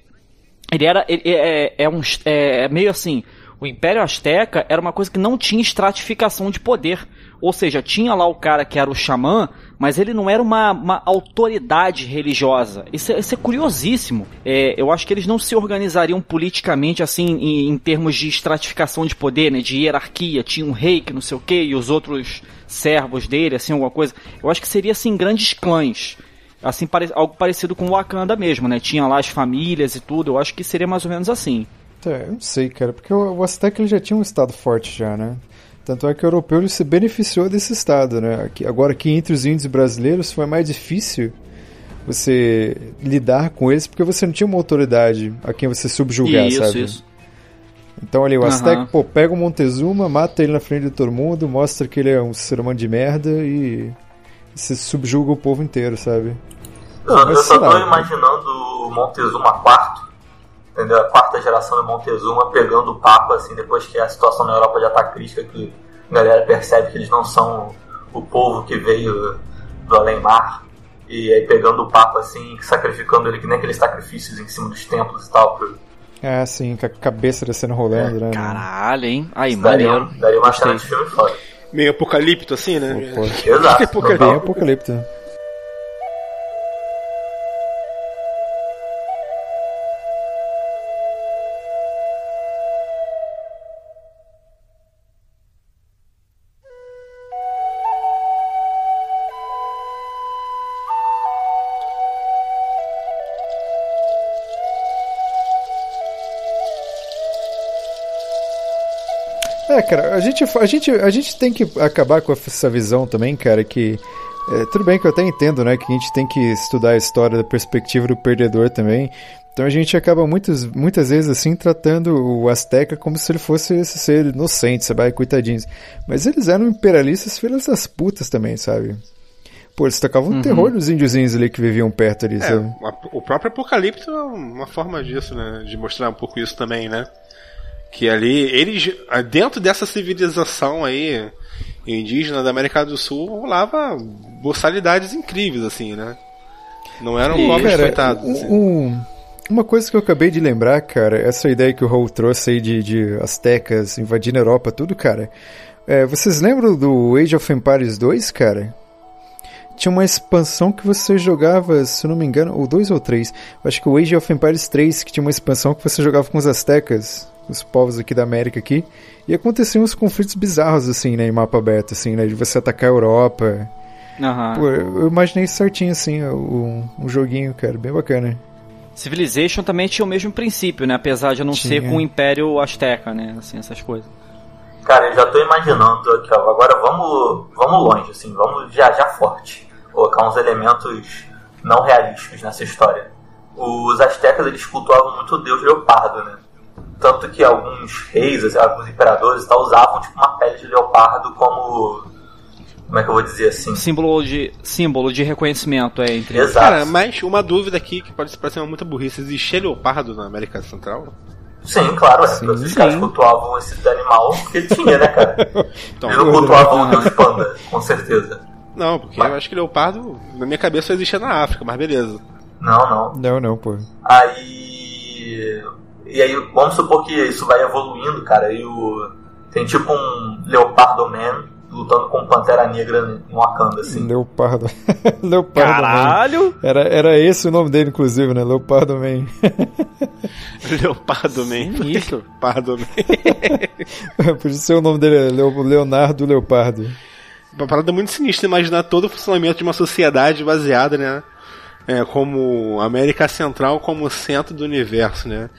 S4: ele era ele é, é um é meio assim o Império Azteca era uma coisa que não tinha estratificação de poder ou seja tinha lá o cara que era o xamã mas ele não era uma, uma autoridade religiosa isso, é- isso é curiosíssimo É, eu acho que eles não se organizariam politicamente assim em, em termos de estratificação de poder né de hierarquia tinha um rei que não sei o que e os outros servos dele assim alguma coisa eu acho que seria assim grandes clãs assim algo parecido com o Wakanda mesmo, né? Tinha lá as famílias e tudo. Eu acho que seria mais ou menos assim.
S3: É, eu não sei, cara, porque o, Azteca ele já tinha um estado forte já, né? Tanto é que o europeu ele se beneficiou desse estado, né? Aqui- agora que entre os índios brasileiros foi mais difícil você lidar com eles porque você não tinha uma autoridade a quem você subjugar,
S4: isso,
S3: sabe?
S4: isso.
S3: Então ali o
S4: Aham.
S3: Azteca, pô, pega o Montezuma, mata ele na frente de todo mundo, mostra que ele é um ser humano de merda e você subjuga o povo inteiro, sabe?
S5: Eu,
S3: mas
S5: eu só tô
S3: lá.
S5: imaginando o Montezuma quarto, entendeu? A quarta geração do Montezuma pegando o papo, assim, depois que a situação na Europa já tá crítica, que a galera percebe que eles não são o povo que veio do além-mar. E aí pegando o papo, assim, sacrificando ele que nem aqueles sacrifícios em cima dos templos e tal. Pro...
S3: É, assim, com a cabeça descendo rolando, né?
S4: Caralho, hein? Aí,
S5: Daria,
S4: maneiro.
S5: daria uma cena de filme foda.
S2: Meio apocalipto, assim, né?
S3: Pô,
S5: Exato.
S2: Apocalipse.
S3: Bem
S5: total.
S3: apocalipto. Cara, a gente, a, gente, a gente tem que acabar com essa visão também, cara, que. é, tudo bem que eu até entendo, né? Que a gente tem que estudar a história da perspectiva do perdedor também. Então a gente acaba muitas, muitas vezes assim tratando o Azteca como se ele fosse esse ser inocente, sabe? Coitadinhos. Mas eles eram imperialistas filhas das putas também, sabe? Pô, eles tocavam terror nos índiozinhos ali que viviam perto ali,
S2: É,
S3: sabe?
S2: o próprio Apocalipse é uma forma disso, né? De mostrar um pouco isso também, né? Que ali, eles, dentro dessa civilização aí, indígena da América do Sul, rolava boçalidades incríveis, assim, né? Não eram
S4: E,
S2: pobres
S3: Cara,
S2: coitados.
S3: um-
S2: assim.
S3: um- uma coisa que eu acabei de lembrar, cara, essa ideia que o Raul trouxe aí de, de astecas invadindo a Europa, tudo, cara. É, vocês lembram do Age of Empires 2, cara? Tinha uma expansão que você jogava, se eu não me engano, ou dois ou três. Acho que o Age of Empires 3, que tinha uma expansão que você jogava com os astecas, os povos aqui da América aqui. E aconteciam uns conflitos bizarros, assim, né, em mapa aberto, assim, né, de você atacar a Europa.
S4: Aham.
S3: Pô, eu eu imaginei certinho, assim, um, um joguinho, cara, bem bacana.
S4: Civilization também tinha o mesmo princípio, né? Apesar de não
S3: Tinha.
S4: ser com o Império Azteca, né? Assim, essas coisas.
S5: Cara, eu já tô imaginando aqui, ó. Agora vamos, vamos longe, assim, vamos viajar forte. Colocar uns elementos não realísticos nessa história. Os astecas eles cultuavam muito o deus leopardo, né? Tanto que alguns reis, assim, alguns imperadores e tal, usavam tipo uma pele de leopardo como. Como é que eu vou dizer assim?
S4: Símbolo de, símbolo de reconhecimento, é, entre
S5: Exato.
S2: Cara, mas uma dúvida aqui que pode parecer uma muita burrice: existia leopardo na América Central?
S5: Sim, claro, é.
S3: Sim,
S5: Os caras cultuavam esse animal porque tinha, né, cara?
S2: Então,
S5: Eles não cultuavam o deus panda, com certeza.
S2: não, porque eu acho que leopardo, na minha cabeça, só existia na África, mas beleza.
S5: Não, não.
S3: Não, não, pô.
S5: Aí. E aí, vamos supor que isso vai evoluindo, cara. E o. Tem tipo um Leopardo Man lutando com Pantera Negra em Wakanda, assim.
S3: Leopardo. Leopardo Man.
S4: Caralho!
S3: Era, era esse o nome dele, inclusive, né? Leopardo Man.
S2: Leopardo Man.
S4: Sinistro.
S2: Leopardo Man.
S3: Por isso o nome dele é Leo- Leonardo Leopardo.
S2: Uma parada muito sinistra imaginar todo o funcionamento de uma sociedade baseada, né? É, como América Central como centro do universo, né?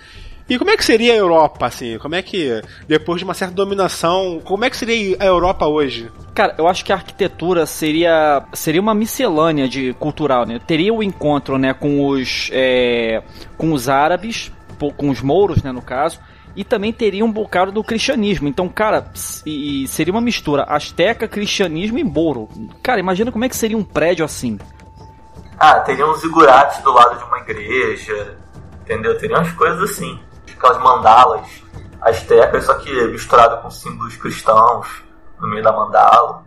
S2: E como é que seria a Europa, assim? Como é que, depois de uma certa dominação, como é que seria a Europa hoje?
S4: Cara, eu acho que a arquitetura seria seria uma miscelânea de cultural, né? Teria o encontro, né, com os é, com os árabes, com os mouros, né, no caso, e também teria um bocado do cristianismo. Então, cara, e, e seria uma mistura asteca, cristianismo e mouro. Cara, imagina como é que seria um prédio assim.
S5: Ah, teria uns zigurates do lado de uma igreja, entendeu? Teria umas coisas assim. Aquelas mandalas astecas, só que misturado com símbolos cristãos no meio da mandala.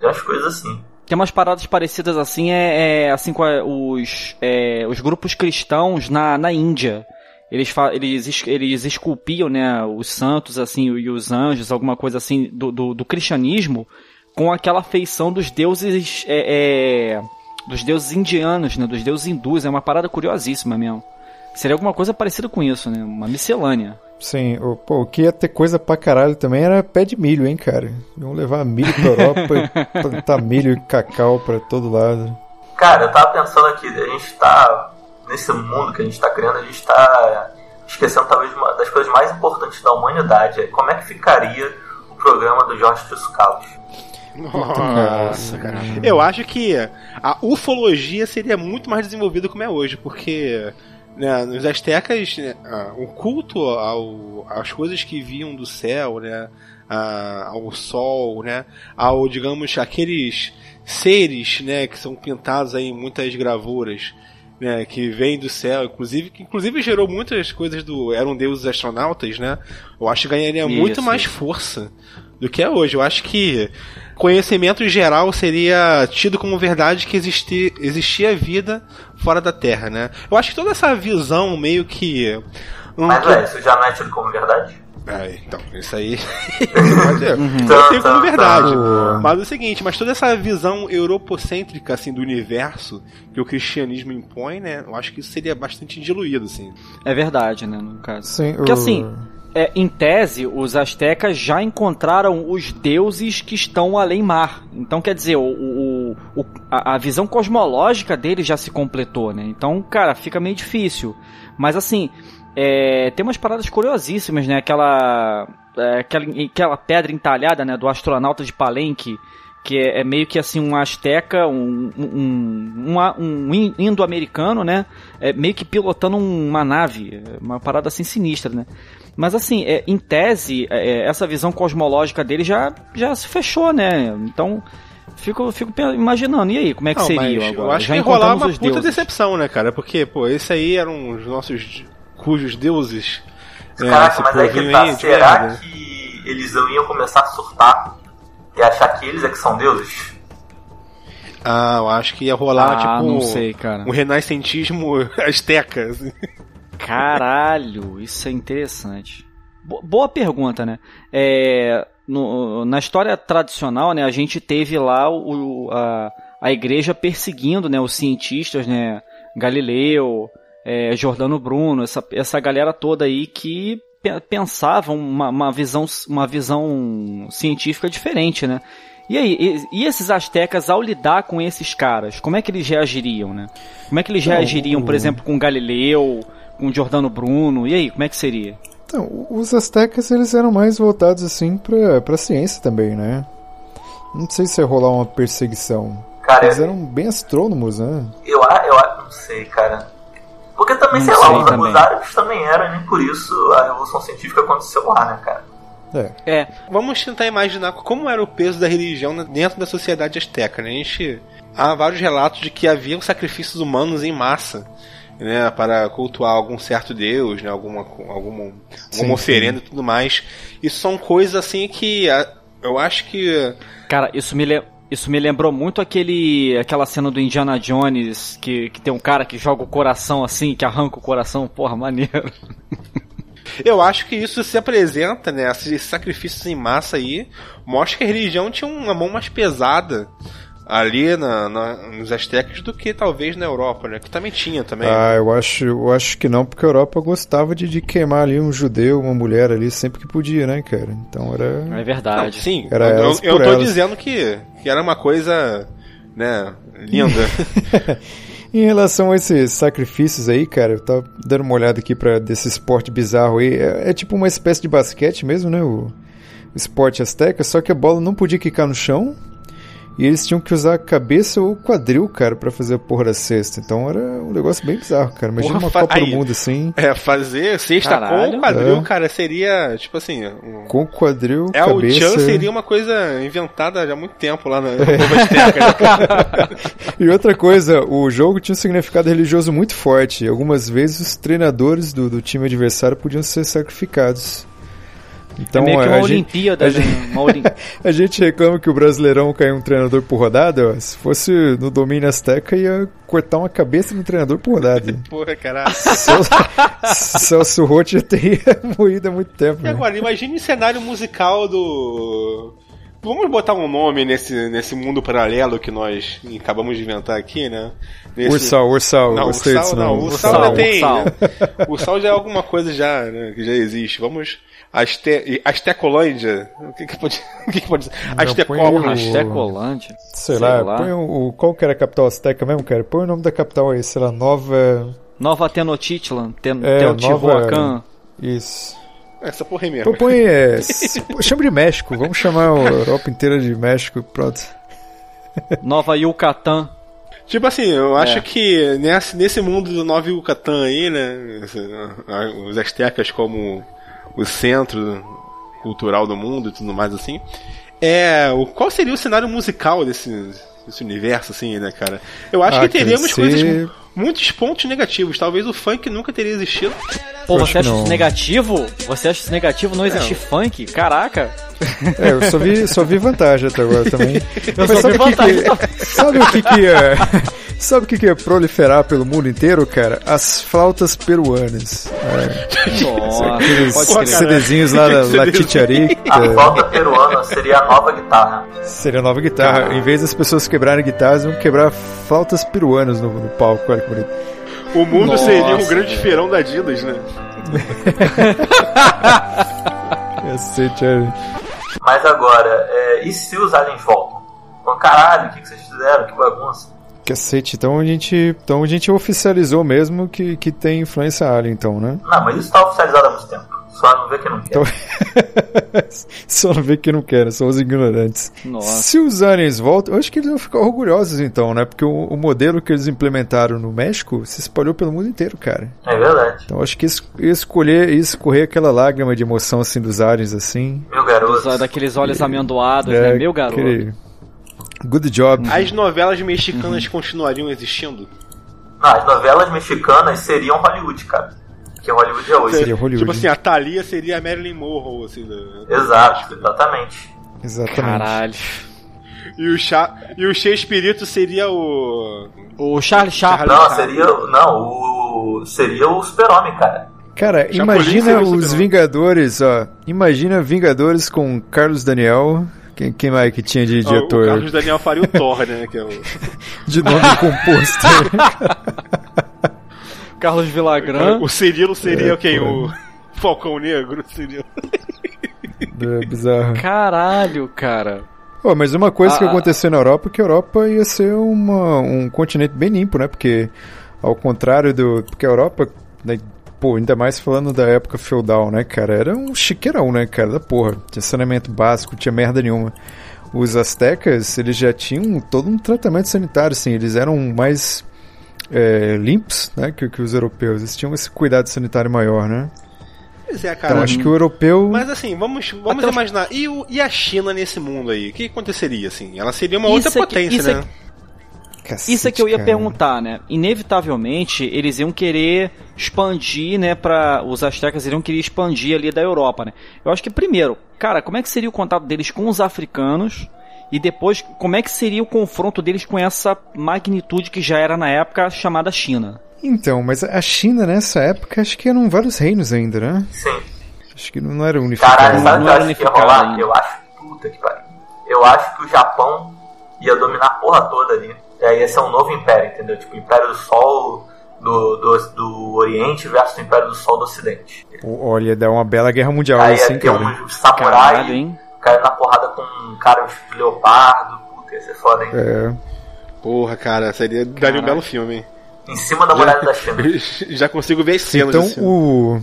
S5: Umas coisas assim.
S4: Tem umas paradas parecidas assim, é, é, assim com a- os, é, os grupos cristãos na, na Índia. Eles, eles, es- eles esculpiam né, os santos assim e os anjos, alguma coisa assim do, do, do cristianismo, com aquela feição dos deuses é, é, dos deuses indianos, né, dos deuses hindus. É uma parada curiosíssima mesmo. Seria alguma coisa parecida com isso, né? Uma miscelânea.
S3: Sim, o, pô, o que ia ter coisa pra caralho também era pé de milho, hein, cara? Iam levar milho pra Europa e plantar milho e cacau pra todo lado.
S5: Cara, eu tava pensando aqui, a gente tá. Nesse mundo que a gente tá criando, a gente tá esquecendo talvez uma das coisas mais importantes da humanidade. é Como é que ficaria o programa do Jorge Fiscalos?
S2: Nossa, cara. Eu acho que a ufologia seria muito mais desenvolvida como é hoje, porque né, nos astecas né, o culto ao, às coisas que vinham do céu, né, a- ao sol, né, ao digamos aqueles seres, né, que são pintados aí em muitas gravuras. né, que vem do céu, inclusive, que inclusive gerou muitas coisas do eram deuses astronautas, né? Eu acho que ganharia muito
S4: Isso,
S2: mais
S4: isso.
S2: força do que é hoje. Eu acho que conhecimento geral seria tido como verdade que existi, existia vida fora da Terra, né? Eu acho que toda essa visão meio que um
S5: Mas, velho, isso já não é tido como verdade?
S2: ah, então, isso aí pode ser. Eu tenho como verdade.
S3: Tá.
S2: Mas é o seguinte, mas toda essa visão europocêntrica assim do universo que o cristianismo impõe, né? Eu acho que isso seria bastante diluído assim.
S4: É verdade, né, no caso.
S3: Sim,
S4: Porque
S3: o-
S4: assim, é, em tese, os astecas já encontraram os deuses que estão além mar. Então, quer dizer, o, o- o- a, a visão cosmológica deles já se completou, né? Então, cara, fica meio difícil. Mas assim, é, tem umas paradas curiosíssimas, né? Aquela, é, aquela, aquela pedra entalhada, né? Do astronauta de Palenque. Que é, é meio que assim um asteca, um, um, um, um in- indo-americano, né? É, meio que pilotando uma nave, é uma parada assim sinistra, né? Mas assim, é, em tese, é, é, essa visão cosmológica dele já, já se fechou, né? Então, fico, fico imaginando, e aí, como é que
S2: Não,
S4: seria
S2: mas
S4: agora?
S2: eu acho
S4: já
S2: que ia rolar
S4: encontramos
S2: uma puta
S4: deuses.
S2: decepção, né, cara? Porque, pô, esse aí eram os nossos cujos deuses. é,
S5: Caraca, mas aí que
S2: povinho
S5: tá.
S2: aí
S5: Será
S2: merda.
S5: que eles não iam começar a surtar e achar que eles é que são deuses?
S2: Ah, eu acho que ia rolar,
S4: Ah,
S2: tipo,
S4: não sei, cara.
S2: um renascentismo asteca. assim.
S4: Caralho, isso é interessante. Bo- boa pergunta, né? É, no- na história tradicional, né, a gente teve lá o, a, a igreja perseguindo né, os cientistas, né? Galileu, é, Jordano Bruno, essa, essa galera toda aí que pe- pensavam uma, uma visão, uma visão científica diferente, né? E aí, e, e esses astecas, ao lidar com esses caras, como é que eles reagiriam, né? Como é que eles
S3: Então,
S4: reagiriam, por exemplo, com Galileu, com Jordano Bruno? E aí, como é que seria?
S3: Então, os astecas eles eram mais voltados assim pra, pra ciência também, né? Não sei se ia rolar uma perseguição.
S5: Cara,
S3: Eles eram bem astrônomos, né?
S5: eu, eu não sei, cara. Porque também,
S4: Não
S5: sei
S4: sei
S5: lá, os,
S4: também.
S5: os árabes também eram, e nem por isso a revolução científica aconteceu lá, né, cara?
S3: É.
S4: É,
S2: Vamos tentar imaginar como era o peso da religião dentro da sociedade asteca, né? A gente há vários relatos de que haviam sacrifícios humanos em massa, né, para cultuar algum certo deus, né, alguma alguma,
S3: Sim,
S2: alguma oferenda e tudo mais. Isso são coisas assim que eu acho que
S4: cara, isso me, isso me lembrou muito aquele, aquela cena do Indiana Jones, que, que tem um cara que joga o coração assim, que arranca o coração, porra, maneiro.
S2: Eu acho que isso se apresenta, né? Esses sacrifícios em massa aí, mostra que a religião tinha uma mão mais pesada ali na, na- nos astecas do que talvez na Europa, né? Que também tinha também.
S3: Ah, eu acho, eu acho que não, porque a Europa gostava de, de queimar ali um judeu, uma mulher ali, sempre que podia, né, cara? Então era.
S4: É
S2: Não,
S4: verdade.
S2: sim,
S3: Era
S2: eu,
S3: elas
S2: eu
S3: por
S2: tô
S3: elas.
S2: dizendo que, que era uma coisa, né, linda.
S3: Em relação a esses sacrifícios aí, cara, eu tava dando uma olhada aqui pra desse esporte bizarro aí. É, é tipo uma espécie de basquete mesmo, né? O, o esporte azteca, só que a bola não podia quicar no chão. E eles tinham que usar a cabeça ou o quadril, cara, pra fazer a porra da cesta. Então era um negócio bem bizarro, cara. Imagina
S2: Porra,
S3: uma
S2: fa-
S3: Copa
S2: aí.
S3: do Mundo assim,
S2: é, fazer cesta
S4: Caralho.
S2: com o quadril,
S3: É.
S2: cara, seria, tipo assim... Um...
S3: com o quadril,
S2: É, o
S3: cabeça.
S2: Chan seria uma coisa inventada já há muito tempo lá na cara?
S3: E outra coisa, o jogo tinha um significado religioso muito forte. Algumas vezes os treinadores do, do time adversário podiam ser sacrificados. Então,
S4: é meio que
S3: a
S4: uma
S3: gente-
S4: Olimpíada,
S3: a
S4: né? Uma Olim-
S3: A gente reclama que o Brasileirão caiu um treinador por rodada, ó. Se fosse no domínio Azteca, ia cortar uma cabeça no treinador por rodada.
S2: Porra, caralho.
S3: Celso, Celso Roth já teria morrido há muito tempo.
S2: E
S3: né?
S2: agora, imagine o cenário musical do. Vamos botar um nome nesse, nesse mundo paralelo que nós acabamos de inventar aqui, né? Nesse...
S3: Ursal, Ursal,
S2: Não, Ursal não. Ursal,
S4: Ursal,
S2: já tem.
S4: Ursal.
S2: né? Ursal já é alguma coisa já, né, que já existe. Vamos. Aste... Astecolândia? O que, que pode. O que, que pode ser?
S3: o-
S4: Astecolândia.
S3: Sei,
S4: Sei
S3: lá,
S4: lá.
S3: põe o, o- Qual que era a capital azteca mesmo, cara? Põe o nome da capital aí, sei lá, Nova...
S4: Nova Tenochtitlan, Ten
S3: É,
S4: Teotihuacan.
S3: Isso.
S2: Essa porra aí mesmo.
S3: Põe... É, chama de México, vamos chamar a Europa inteira de México, pronto.
S4: Nova Yucatán.
S2: Tipo assim, eu acho
S4: É.
S2: que nesse, nesse mundo do Nova Yucatán aí, né? Os astecas como o centro cultural do mundo e tudo mais assim. É. O, qual seria o cenário musical desse, desse universo, assim, né, cara? Eu acho
S3: Ah,
S2: que teríamos
S3: cara,
S2: coisas muitos pontos negativos. Talvez o funk nunca teria existido.
S4: Pô, você acha
S3: que
S4: isso negativo? Você acha isso negativo não existir funk? Caraca!
S3: É, eu só vi, só vi vantagem até agora também.
S4: Eu
S3: Mas
S4: só
S3: sabe
S4: vi
S3: o que
S4: vantagem.
S3: que, sabe o que que ia, sabe o que que ia proliferar pelo mundo inteiro, cara? As flautas peruanas. É,
S4: Nossa,
S3: aqueles
S2: cara.
S3: CDzinhos lá da. La.
S5: A flauta peruana seria a nova guitarra.
S3: Seria a nova guitarra. Em vez das pessoas quebrarem guitarras, iam quebrar flautas peruanas no, no palco. Olha que bonito.
S2: O mundo
S4: Nossa,
S2: seria um grande
S4: velho.
S2: feirão da Adidas, né?
S3: Cacete, olha.
S5: Mas agora, é, e se os aliens voltam? Falando, caralho, o que, que vocês fizeram? Que bagunça.
S3: Cacete, então a gente, então a gente oficializou mesmo que, que tem influência alien, então, né?
S5: Não, mas isso tá oficializado há muito tempo. Só não vê que não quer.
S3: Então... Só não vê que não quer, são os ignorantes.
S4: Nossa.
S3: Se os aliens voltam, eu acho que eles vão ficar orgulhosos então, né? Porque o, o modelo que eles implementaram no México se espalhou pelo mundo inteiro, cara.
S5: É verdade.
S3: Então eu acho que escolher, ia escorrer aquela lágrima de emoção assim dos aliens, assim.
S5: Meu garoto.
S4: Dos- daqueles olhos amendoados,
S3: É,
S4: né? Meu garoto.
S3: aquele Good job.
S2: As novelas mexicanas continuariam existindo?
S5: Não, as novelas mexicanas seriam Hollywood, cara. Porque Hollywood é hoje.
S3: Seria Hollywood.
S2: Tipo assim, a Thalia seria a Marilyn Monroe, assim. Da...
S5: Exato, exatamente.
S3: Exatamente.
S4: Caralho.
S2: E o, Chá... e o Che Espírito seria o...
S4: O Charlie Chaplin.
S5: Não, seria. Não, o. Seria o super-homem, cara.
S3: Cara,
S2: Chapolin
S3: imagina os. Vingadores, ó. Imagina Vingadores com Carlos Daniel. Quem, quem mais que tinha de, de
S2: o, o
S3: ator?
S2: Carlos Daniel faria o Thor, né? Que é o...
S3: De nome composto.
S4: Carlos Villagrán.
S2: o Cirilo seria
S3: É,
S2: quem? O Falcão Negro? Cirilo.
S3: é bizarro.
S4: Caralho, cara.
S3: Pô, mas uma coisa que
S4: Ah.
S3: aconteceu na Europa é que a Europa ia ser uma, um continente bem limpo, né? Porque, ao contrário do. Porque a Europa, né, pô, ainda mais falando da época feudal, né, cara? Era um chiqueirão, né, cara? Da porra. Tinha saneamento básico, tinha merda nenhuma. Os astecas, eles já tinham todo um tratamento sanitário, assim. Eles eram mais é, limpos, né, que, que os europeus. Eles tinham esse cuidado sanitário maior, né?
S2: Pois é, cara.
S3: Então, acho que o europeu.
S2: Mas assim, vamos, vamos
S4: Até
S2: imaginar. E, o, e a China nesse mundo aí? O que aconteceria, assim? Ela seria uma
S4: Isso
S2: outra
S4: é que-
S2: potência,
S4: isso é
S2: né?
S3: Cacete,
S4: Isso é que eu ia
S3: cara.
S4: perguntar, né? Inevitavelmente, eles iam querer expandir, né, para os astecas iriam querer expandir ali da Europa, né? Eu acho que primeiro, cara, como é que seria o contato deles com os africanos? E depois, como é que seria o confronto deles com essa magnitude que já era na época chamada China?
S3: Então, mas a China nessa época acho que eram vários reinos ainda, né?
S5: Sim.
S3: Acho que não era unificado.
S5: Caralho, sabe
S4: não era
S5: acho que ia
S4: unificado
S5: rolar?
S4: ainda.
S5: Eu acho. Puta que pariu. Eu acho que o Japão ia dominar a porra toda ali. E aí ia ser um novo império, entendeu? Tipo, o Império do Sol do, do, do Oriente versus o Império do Sol do Ocidente.
S3: Olha, dá uma bela guerra mundial
S5: aí
S3: assim,
S5: ia ter
S3: cara.
S5: um samurai
S4: Caralho, hein?
S5: Caindo na porrada com um cara de leopardo. Puta, ia ser foda, hein?
S3: É,
S2: Porra, cara, seria daria um belo filme, hein?
S5: Em cima da muralha da China.
S2: Já consigo ver as cenas
S3: então
S2: filme.
S3: o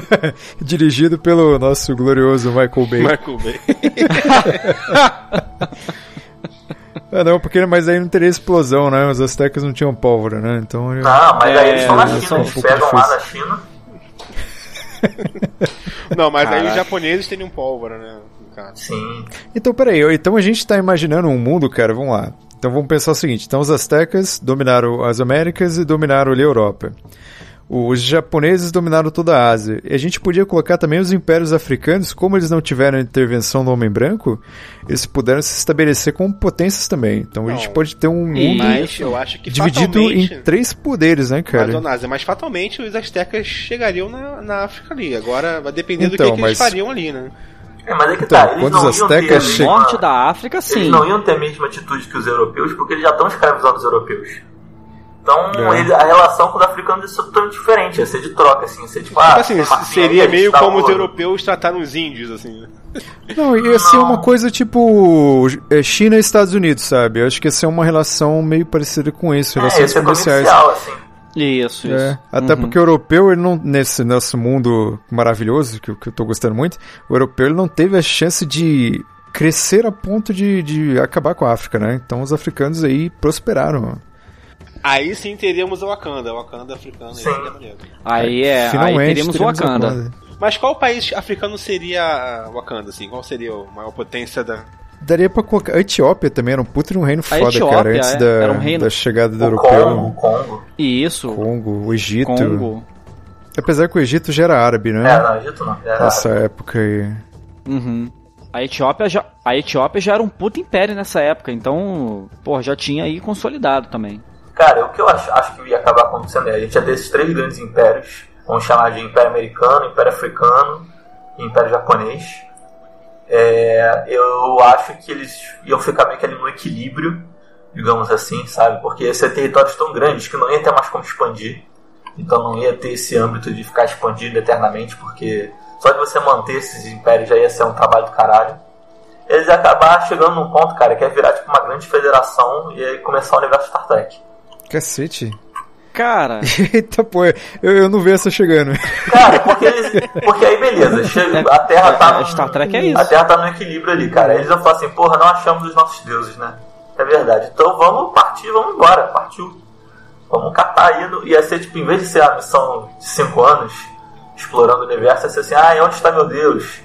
S3: dirigido pelo nosso glorioso Michael Bay.
S2: Michael Bay.
S3: Ah, não, porque mas aí não teria explosão, né? Os astecas não tinham pólvora, né? Então
S5: Não, mas aí
S4: É,
S5: eles estão na China,
S3: um
S5: eles pegam lá na China.
S2: Não, mas aí
S4: Caraca.
S2: os japoneses teriam pólvora, né? Caso.
S5: Sim.
S3: Então, peraí, então a gente tá imaginando um mundo, cara, vamos lá. Então vamos pensar o seguinte, então os astecas dominaram as Américas e dominaram ali a Europa. Os japoneses dominaram toda a Ásia. E a gente podia colocar também os impérios africanos, como eles não tiveram a intervenção do homem branco, eles puderam se estabelecer como potências também. Então a gente
S2: Não.
S3: pode ter um mundo
S2: Mas eu acho que
S3: dividido em três poderes, né,
S2: Mas,
S3: cara?
S2: Donásia, mas fatalmente os astecas chegariam na, na África ali. Agora vai depender do
S3: Então,
S2: que, que eles
S3: mas-
S2: fariam ali, né?
S5: É, mas é que
S3: Então,
S5: tá, eles
S3: quando
S5: não
S3: os
S5: iam ter a
S3: astecas
S5: mesma-
S3: chegam-
S4: Norte da África, sim.
S5: Eles não iam ter a mesma atitude que os europeus, porque eles já estão escravizando os europeus. Então,
S3: É.
S5: ele- a relação com os africanos ser totalmente diferente, ia ser de troca, assim, ia ser tipo, ah,
S2: Tipo assim, seria meio como os europeus trataram os índios, assim. né?
S3: Não, ia ser
S5: Não.
S3: uma coisa tipo é, China e Estados Unidos, sabe? Eu acho que ia ser uma relação meio parecida com isso,
S5: É,
S3: relações
S5: ser
S3: comerciais.
S5: comercial, assim.
S4: Isso, isso.
S3: É, até
S4: Uhum.
S3: porque o europeu, ele não, nesse nosso mundo maravilhoso, que, eu- que eu tô gostando muito, o europeu ele não teve a chance de crescer a ponto de, de acabar com a África, né? Então os africanos aí prosperaram.
S2: Aí sim teríamos o Wakanda, o Wakanda africano. aí
S5: Sim.
S2: seria maneiro.
S4: Aí é,
S3: Finalmente
S4: aí teríamos o Wakanda.
S2: Mas qual país africano seria Wakanda, assim? Qual seria a maior potência da...
S3: Daria pra colocar. A Etiópia também era um puto de um reino foda,
S4: Etiópia,
S3: cara, antes
S4: é,
S3: da,
S4: era um reino.
S3: da chegada do
S5: O
S3: europeu.
S5: Congo, o Congo.
S4: Isso.
S3: Congo, o Egito.
S4: Congo.
S3: Apesar que o Egito já era árabe, não
S5: É,
S3: é?
S5: não, Egito não. Era
S3: Nessa época aí.
S4: Uhum. A Etiópia, já, a Etiópia já era um puto império nessa época, então, pô, já tinha aí consolidado também.
S5: Cara, o que eu acho, acho que ia acabar acontecendo é a gente ia ter esses três grandes impérios, vamos chamar de Império Americano, Império Africano e Império Japonês. É, eu acho que eles iam ficar meio que ali no equilíbrio, digamos assim, sabe? Porque ia ser territórios tão grandes que não ia ter mais como expandir. Então não ia ter esse âmbito de ficar expandido eternamente, porque só de você manter esses impérios já ia ser um trabalho do caralho. Eles iam acabar chegando num ponto, cara, que é virar tipo uma grande federação e aí começar o universo Star Trek.
S3: Cacete.
S4: Cara,
S3: Eita, pô, eu, eu não vi essa chegando.
S5: Cara, porque eles. Porque aí beleza, chega, a Terra tá.
S4: é, Star Trek é isso.
S5: A Terra tá no equilíbrio ali, cara. Aí eles vão falar assim, porra, não achamos os nossos deuses, né? É verdade. Então vamos partir, vamos embora, partiu. Vamos catar aí. No... Ia ser tipo, em vez de ser a missão de 5 anos, explorando o universo, ia ser assim, ah, e onde está meu Deus?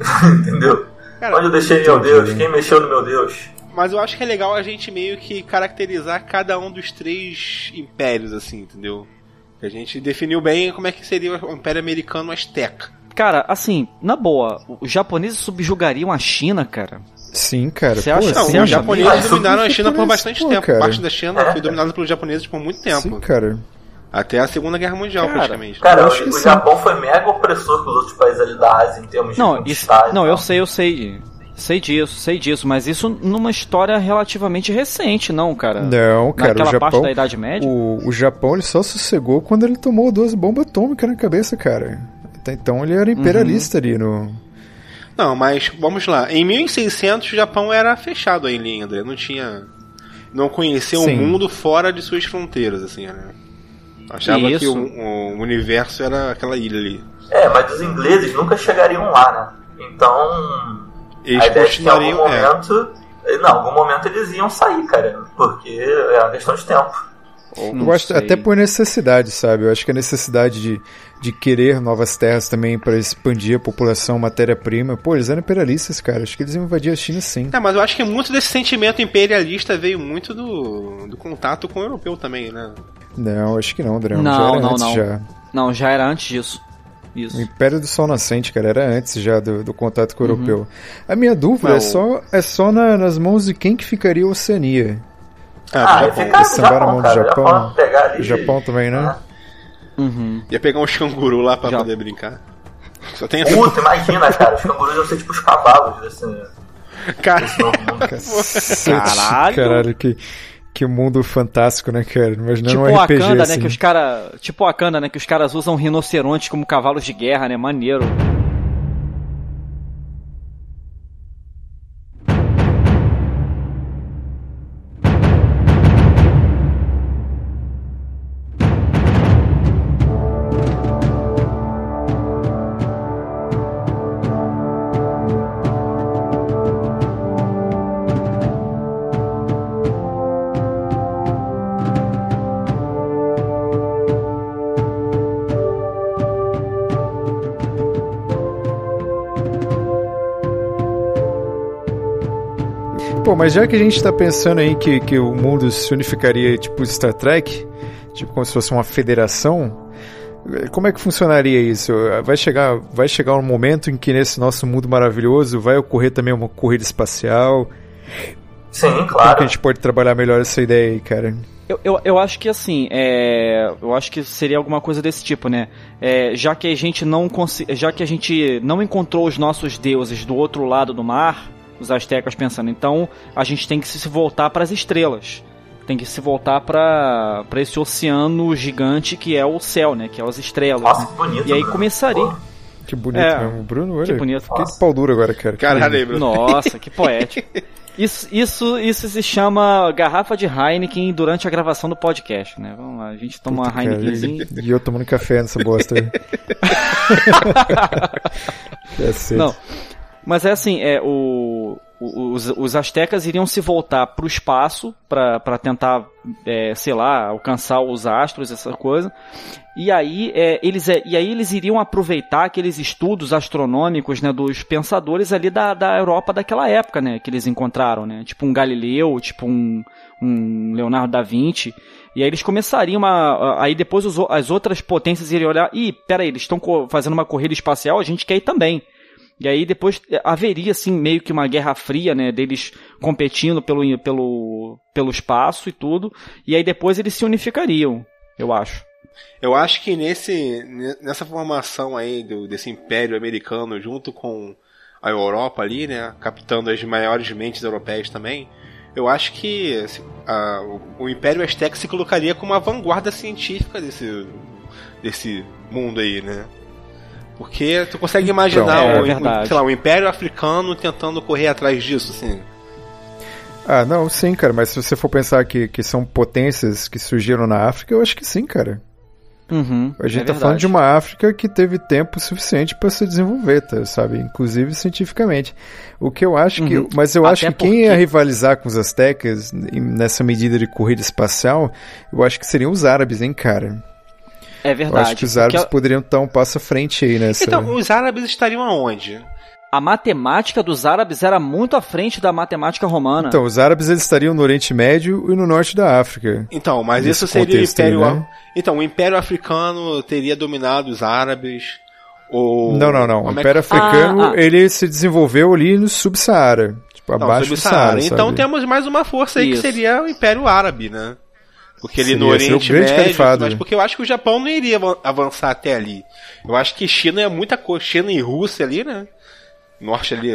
S5: Entendeu?
S2: Cara,
S5: onde eu deixei meu. Deus? Quem mexeu no meu Deus?
S2: Mas eu acho que é legal a gente meio que caracterizar cada um dos três impérios, assim, entendeu? A gente definiu bem como é que seria o Império Americano Azteca.
S4: cara, assim, na boa, os japoneses subjugariam a China, cara.
S3: Sim, cara.
S4: Você
S3: pô,
S4: acha-
S2: Não, os japoneses dominaram a China por bastante
S3: isso,
S2: tempo.
S3: cara.
S2: Parte da China foi dominada pelos japoneses por muito tempo.
S3: Sim, cara.
S2: Até a Segunda Guerra Mundial,
S4: Cara,
S2: praticamente.
S5: Cara,
S3: Eu
S5: o, o. Japão foi mega opressor com os outros países ali da Ásia em termos
S4: Não,
S5: de
S4: isso, não, eu sei, eu sei. Sei disso, sei disso, mas isso numa história relativamente recente, não, cara.
S3: Não, cara,
S4: Naquela
S3: o Japão.
S4: parte da Idade Média.
S3: O, o Japão ele só sossegou quando ele tomou duas bombas atômicas na cabeça, cara. Até então ele era imperialista ali no.
S2: Não, mas vamos lá. Em 1600 o Japão era fechado ainda, André. Não tinha. Não conhecia o
S3: Sim.
S2: mundo fora de suas fronteiras, assim, né? Achava que
S4: Isso.
S2: o, o universo era aquela ilha ali.
S5: É, mas os ingleses nunca chegariam lá, né? Então,
S2: Eles
S5: a ideia é que em algum.
S2: É,
S5: momento. Não, em algum momento eles iam sair, cara. Porque é uma questão de tempo.
S3: Eu acho até por necessidade, sabe? Eu acho que a necessidade de, de querer novas terras também para expandir a população, matéria-prima. Pô, eles eram imperialistas, cara. Acho que eles iam invadir a China sim.
S2: É, mas eu acho que muito desse sentimento imperialista veio muito do, do contato com o europeu também, né?
S3: Não, acho que não, André. já
S4: Não,
S3: era
S4: não,
S3: antes
S4: não.
S3: já.
S4: Não, já era antes disso.
S3: O
S4: Isso.
S3: Império do Sol Nascente, cara, era antes já do, do contato
S4: Uhum.
S3: com o europeu. A minha dúvida
S2: Não.
S3: é só, é só na- nas mãos de quem que ficaria a Oceania.
S5: Ah,
S2: do
S5: ia
S2: Japão.
S5: ficar
S3: Sambar na mão do. Japão.
S5: Japão ali.
S3: O Japão também, né?
S4: Uhum.
S2: Ia pegar uns canguru lá pra
S4: Já.
S2: poder brincar. Só tem essa.
S5: Puta, imagina, cara. Os cangurus iam ser tipo os cavalos desse,
S2: Cara.
S3: Cacete,
S4: Caralho.
S3: Caralho, que, que mundo fantástico, né, cara? Imaginando
S4: Tipo
S3: um RPG
S4: Wakanda,
S3: assim.
S4: né? Que os cara, tipo o Wakanda, né? Que os caras usam rinocerontes como cavalos de guerra, né? Maneiro.
S3: Mas já que a gente tá pensando aí que, que o mundo se unificaria tipo Star Trek, tipo como se fosse uma federação, como é que funcionaria isso? Vai chegar, vai chegar um momento em que nesse nosso mundo maravilhoso vai ocorrer também uma corrida espacial?
S5: Sim,
S3: Como
S5: claro.
S3: que a gente pode trabalhar melhor essa ideia aí, cara?
S4: Eu, eu, eu acho que assim, é, eu acho que seria alguma coisa desse tipo, né? É, já que a gente não consi- já que a gente não encontrou os nossos deuses do outro lado do mar, os astecas pensando, então a gente tem que se voltar para as estrelas. Tem que se voltar para para esse oceano gigante que é o céu, né? Que é as estrelas.
S5: Nossa,
S4: né?
S5: que bonito.
S4: E aí
S5: Bruno.
S4: começaria.
S3: Que bonito
S4: É,
S3: mesmo. Bruno, olha,
S4: que bonito.
S3: fiquei de pau duro agora, cara.
S2: caralho Bruno.
S4: Nossa, que poético. Isso, isso, isso se chama garrafa de Heineken durante a gravação do podcast, né? Vamos lá, a gente toma
S3: Puta,
S4: uma Heinekenzinha.
S3: E eu tomando café nessa bosta aí.
S4: Não, mas é assim, é o, os, os astecas iriam se voltar para o espaço para tentar, é, sei lá, alcançar os astros, essa coisa. E aí, é, eles, é, e aí eles iriam aproveitar aqueles estudos astronômicos né, dos pensadores ali da, da Europa daquela época, né? Que eles encontraram, né? Tipo um Galileu, tipo um, um Leonardo da Vinci. E aí eles começariam a. Aí depois os, as outras potências iriam olhar. Ih, peraí, eles estão fazendo uma corrida espacial, a gente quer ir também. E aí depois é, haveria, assim, meio que uma guerra fria, né? Deles competindo pelo, pelo, pelo espaço e tudo. E aí depois eles se unificariam, eu acho.
S2: Eu acho que nesse, nessa formação aí do, desse império americano junto com a Europa ali, né? Captando as maiores mentes europeias também. Eu acho que assim, a, o, o Império Azteca se colocaria como a vanguarda científica desse, desse mundo aí, né? Porque tu consegue imaginar
S4: então, é,
S2: o, sei lá, o Império Africano tentando correr atrás disso, assim.
S3: Ah, não, sim, cara, mas se você for pensar que, que são potências que surgiram na África, eu acho que sim, cara.
S4: Uhum,
S3: a gente
S4: é
S3: tá falando de uma África que teve tempo suficiente para se desenvolver, tá, sabe? Inclusive cientificamente. O que eu acho que. Uhum. Mas eu Até acho que porque... quem ia rivalizar com os astecas nessa medida de corrida espacial, eu acho que seriam os árabes, hein, cara?
S4: É verdade. Eu
S3: acho que os árabes porque... poderiam estar um passo à frente aí nessa.
S2: Então, os árabes estariam aonde?
S4: a matemática dos árabes era muito à frente da matemática romana.
S3: Então, os árabes eles estariam no Oriente Médio e no norte da África.
S2: Então, mas isso seria o Império. Aí, né? Então, o Império Africano teria dominado os árabes. Ou...
S3: Não, não, não. O Império é... Africano ah, ah. ele se desenvolveu ali no Subsaara. Tipo, não, abaixo do Saara.
S2: Então
S3: sabe?
S2: temos mais uma força aí isso. que seria o Império Árabe, né? Porque ele no Oriente Médio, califado. mas porque eu acho que o Japão não iria avançar até ali. Eu acho que China é muita coisa, China e Rússia ali, né? norte ali,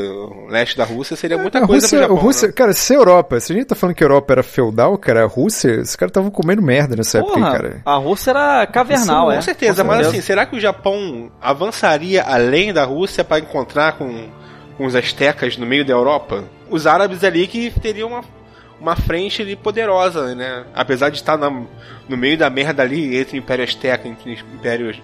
S2: leste da Rússia, seria muita a coisa
S3: Rússia,
S2: pro Japão,
S3: Rússia,
S2: né?
S3: Cara, se a Europa, se a gente tá falando que a Europa era feudal, cara, a Rússia, os caras estavam comendo merda nessa Porra, época, cara.
S4: A Rússia era cavernal, é.
S2: Com certeza, com mas assim, será que o Japão avançaria além da Rússia para encontrar com, com os astecas no meio da Europa? Os árabes ali que teriam uma, uma frente ali poderosa, né? Apesar de estar na, no meio da merda ali entre o Império Azteca e o Império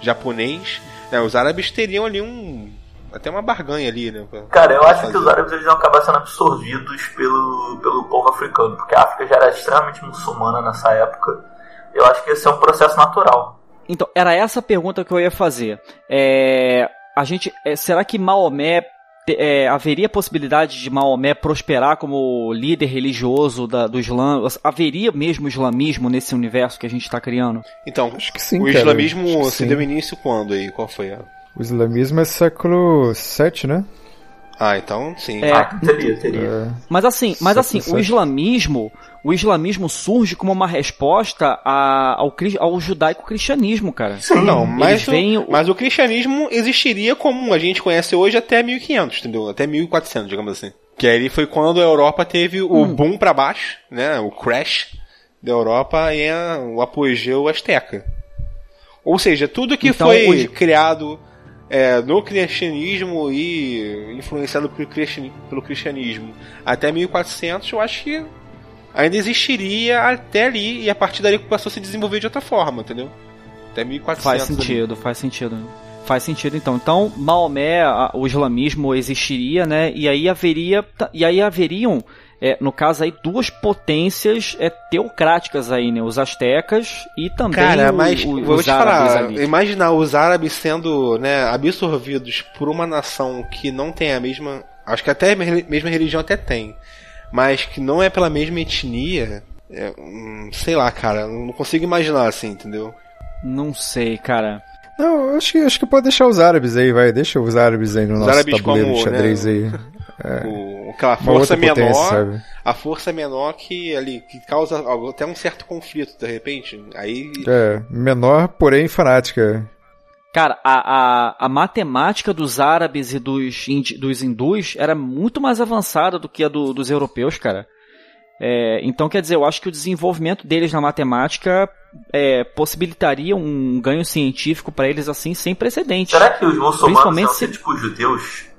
S2: Japonês, né? os árabes teriam ali um até uma barganha ali, né?
S5: Cara, eu acho fazer. que os árabes eles vão acabar sendo absorvidos pelo, pelo povo africano, porque a África já era extremamente muçulmana nessa época. Eu acho que esse é um processo natural.
S4: Então, era essa a pergunta que eu ia fazer. É, a gente, é, será que Maomé é, haveria possibilidade de Maomé prosperar como líder religioso da, do Islã? Haveria mesmo islamismo nesse universo que a gente está criando?
S2: Então, acho que sim. O cara, islamismo se sim. deu início quando aí? Qual foi a?
S3: O islamismo é século VII, né?
S2: Ah, então sim.
S5: É, ah, teria, teria. É,
S4: mas assim, mas assim, o islamismo, o islamismo surge como uma resposta a, ao, ao judaico-cristianismo, cara.
S2: Sim, não, mas, o, mas o cristianismo existiria como a gente conhece hoje até 1500, entendeu? Até 1400, digamos assim. Que aí foi quando a Europa teve o hum. boom para baixo, né? O crash da Europa e a, o apogeu asteca. Ou seja, tudo que então, foi hoje... criado é, no cristianismo e influenciado pelo cristianismo até 1400, eu acho que ainda existiria até ali e a partir dali passou a se desenvolver de outra forma, entendeu? Até 1400.
S4: Faz sentido, ali. faz sentido. Faz sentido então. Então, Maomé, o islamismo existiria, né? E aí haveria e aí haveriam é, no caso aí, duas potências é, teocráticas aí, né? Os astecas e também
S2: Cara, o, mas o, vou os te falar, ali. imaginar os árabes sendo né, absorvidos por uma nação que não tem a mesma. Acho que até a mesma religião até tem. Mas que não é pela mesma etnia. É, hum, sei lá, cara. Não consigo imaginar assim, entendeu?
S4: Não sei, cara.
S3: Não, acho que, acho que pode deixar os árabes aí, vai. Deixa os árabes aí no os nosso tabuleiro como, de xadrez né, aí.
S2: É. O, aquela força menor. a força menor que ali que causa até um certo conflito de repente. Aí.
S3: É, menor, porém fanática.
S4: Cara, a, a, a matemática dos árabes e dos, dos hindus era muito mais avançada do que a do, dos europeus, cara. É, então, quer dizer, eu acho que o desenvolvimento deles na matemática é, possibilitaria um ganho científico para eles assim sem precedentes.
S5: Será que os muçulmanos são se... tipo judeus?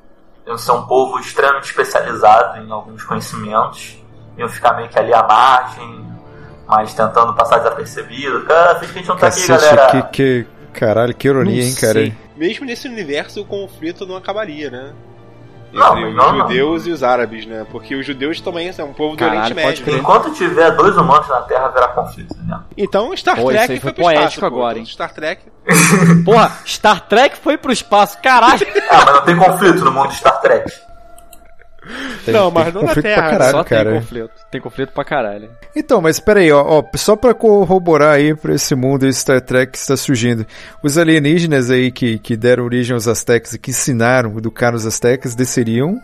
S5: Iam ser um povo extremamente especializado em alguns conhecimentos, iam ficar meio que ali à margem, mas tentando passar desapercebido. Cara, finge que a gente não tá aqui, galera.
S3: Que, que, caralho, que ironia, não hein, cara. Sei.
S2: Mesmo nesse universo o conflito não acabaria, né? Entre os não, judeus não. e os árabes, né? Porque os judeus também são um povo Caralho, do Oriente Médio.
S5: Enquanto tiver dois humanos na Terra, haverá conflito, né?
S2: Então Star Pô, Trek foi, foi pro
S4: poético
S2: espaço,
S4: agora,
S2: hein? Star Trek.
S4: Porra, Star Trek foi pro espaço, caralho!
S5: ah, mas não tem conflito no mundo de Star Trek.
S3: Tem-
S2: Não,
S3: tem
S2: mas não na
S3: conflito
S2: Terra,
S3: pra caralho,
S4: Só
S3: cara.
S4: tem conflito. Tem conflito pra caralho.
S3: Então, mas peraí, ó, ó, só pra corroborar aí pra esse mundo aí Star Trek que está surgindo. Os alienígenas aí que, que deram origem aos Aztecas e que ensinaram, educaram os Aztecas, desceriam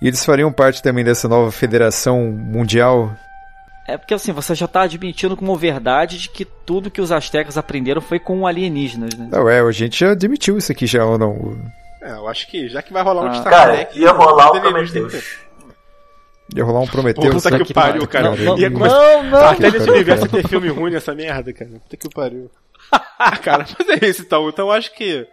S3: e eles fariam parte também dessa nova federação mundial.
S4: É porque assim, você já tá admitindo como verdade de que tudo que os astecas aprenderam foi com alienígenas, né?
S3: Não, é, a gente já admitiu isso aqui já ou não?
S2: É, eu acho que já que vai rolar um
S4: Ah.
S2: Star
S5: Cara,
S2: Trek.
S5: ia rolar o
S2: que
S5: Prometheus.
S3: Ia rolar um Prometheus.
S2: Puta que
S3: né?
S2: pariu, cara.
S4: Não,
S2: Ia
S4: não,
S2: começar-
S4: não, não.
S2: Até
S3: que
S2: nesse universo ter filme ruim nessa merda, cara. Puta que pariu. Cara, mas é isso então. Então eu acho que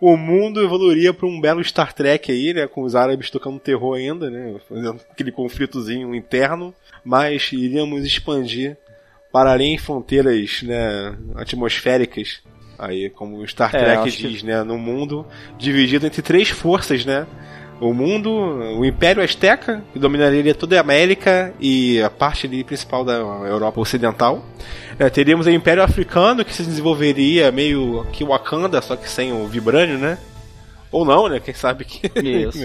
S2: o mundo evoluiria pra um belo Star Trek aí, né? Com os árabes tocando terror ainda, né? Fazendo aquele conflitozinho interno. Mas iríamos expandir para além fronteiras, né? Atmosféricas. Aí, como o Star
S4: É,
S2: Trek
S4: que-
S2: diz, né? No mundo dividido entre três forças, né? O mundo, o Império Azteca, que dominaria toda a América e a parte ali principal da Europa Ocidental. É, teríamos o Império Africano, que se desenvolveria meio que Wakanda, só que sem o Vibrânio, né? Ou não, né? Quem sabe que.
S4: Isso.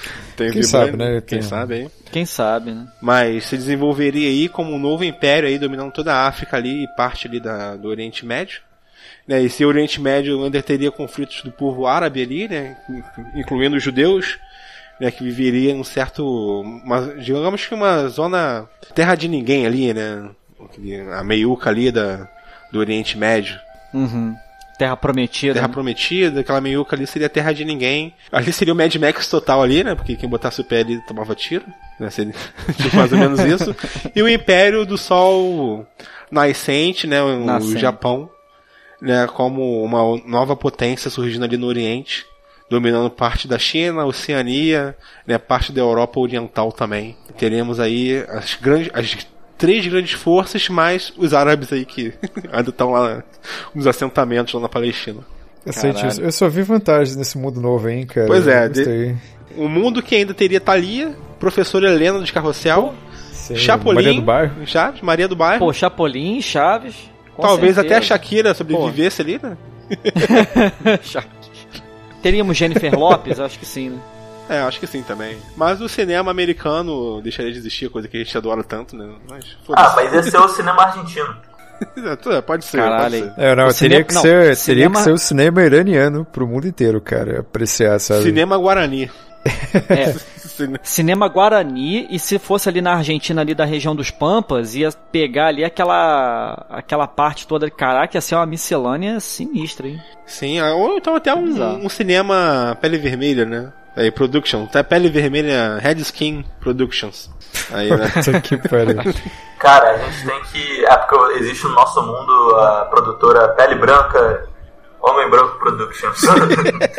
S2: Tem
S3: Quem
S2: Vibrânio,
S3: sabe, né?
S2: Quem sabe aí.
S4: Quem sabe, né?
S2: Mas se desenvolveria aí como um novo império aí, dominando toda a África ali e parte ali da, do Oriente Médio. Né, esse Oriente Médio ainda teria conflitos do povo árabe ali, né? Incluindo os judeus, né? Que viveria num certo. Uma, digamos que uma zona. terra de ninguém ali, né? A meiuca ali da, do Oriente Médio.
S4: Uhum. Terra Prometida.
S2: Terra
S4: né?
S2: Prometida, aquela meiuca ali seria terra de ninguém. Ali seria o Mad Max total ali, né? Porque quem botasse o pé ali tomava tiro. Né? Seria tipo, mais ou menos isso. E o Império do Sol nascente, né? O
S4: Nascente.
S2: Japão, né? Como uma nova potência surgindo ali no Oriente. Dominando parte da China, Oceania, né? Parte da Europa Oriental também. Teremos aí as grandes... As Três grandes forças, mais os árabes aí que ainda estão lá nos assentamentos lá na Palestina.
S4: Caralho.
S3: eu, eu só vi vantagens nesse mundo novo, hein, cara.
S2: Pois é. Um mundo que ainda teria Thalia, professora Helena de Carrossel,
S3: Sim,
S2: Chapolin,
S3: Maria do Bairro.
S2: Chaves, Maria do Bairro.
S4: Pô, Chapolin, Chaves. Com
S2: Talvez até a
S4: certeza.
S2: Shakira sobrevivesse ali, né?
S4: Teríamos Jennifer Lopes? Acho que sim, né?
S2: É, acho que sim também. Mas o cinema americano deixaria de existir, coisa que a gente adora tanto, né? Mas
S5: Ah, mas esse é o cinema argentino.
S2: É, pode ser,
S4: Caralho.
S2: pode ser.
S3: É, não, teria,
S4: cinema-
S3: que
S4: não,
S3: ser, teria
S4: cinema-
S3: que ser o cinema iraniano pro mundo inteiro, cara, apreciar, sabe?
S2: Cinema Guarani.
S4: É.
S2: Cine-
S4: Cinema Guarani, e se fosse ali na Argentina, ali da região dos Pampas, ia pegar ali aquela aquela parte toda. Caraca, ia ser uma miscelânea sinistra, hein?
S2: Sim, ah, ou então até um, um cinema pele vermelha, né? Aí, production, tá pele vermelha, Red Skin Productions. Aí, né?
S3: Puta que pariu.
S5: Cara, a gente tem que. É porque existe no nosso mundo a produtora Pele Branca, Homem Branco Productions.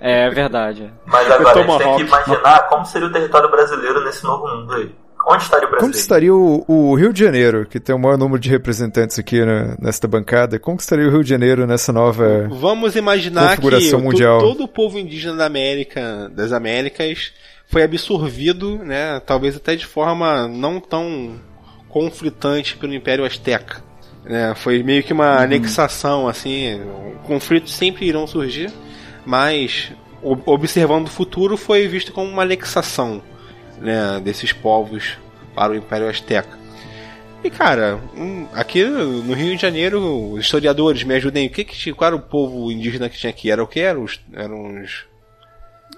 S4: É verdade.
S5: Mas agora a gente tem que imaginar como seria o território brasileiro nesse novo mundo aí. Onde estaria o Brasil?
S3: Como estaria o, o Rio de Janeiro, que tem o maior número de representantes aqui na, nesta bancada? Como que estaria o Rio de Janeiro nessa nova.
S2: Vamos imaginar que
S3: Configuração
S2: to-
S3: mundial.
S2: todo o povo indígena da América, das Américas, foi absorvido, né, talvez até de forma não tão conflitante pelo Império Azteca. Né? foi meio que uma anexação, assim, conflitos sempre irão surgir, mas observando o futuro foi visto como uma anexação né, desses povos para o Império Azteca. E cara, um, aqui no Rio de Janeiro, os historiadores me ajudem. O que que tinha- qual era o povo indígena que tinha aqui? Era o que? Eram os, eram os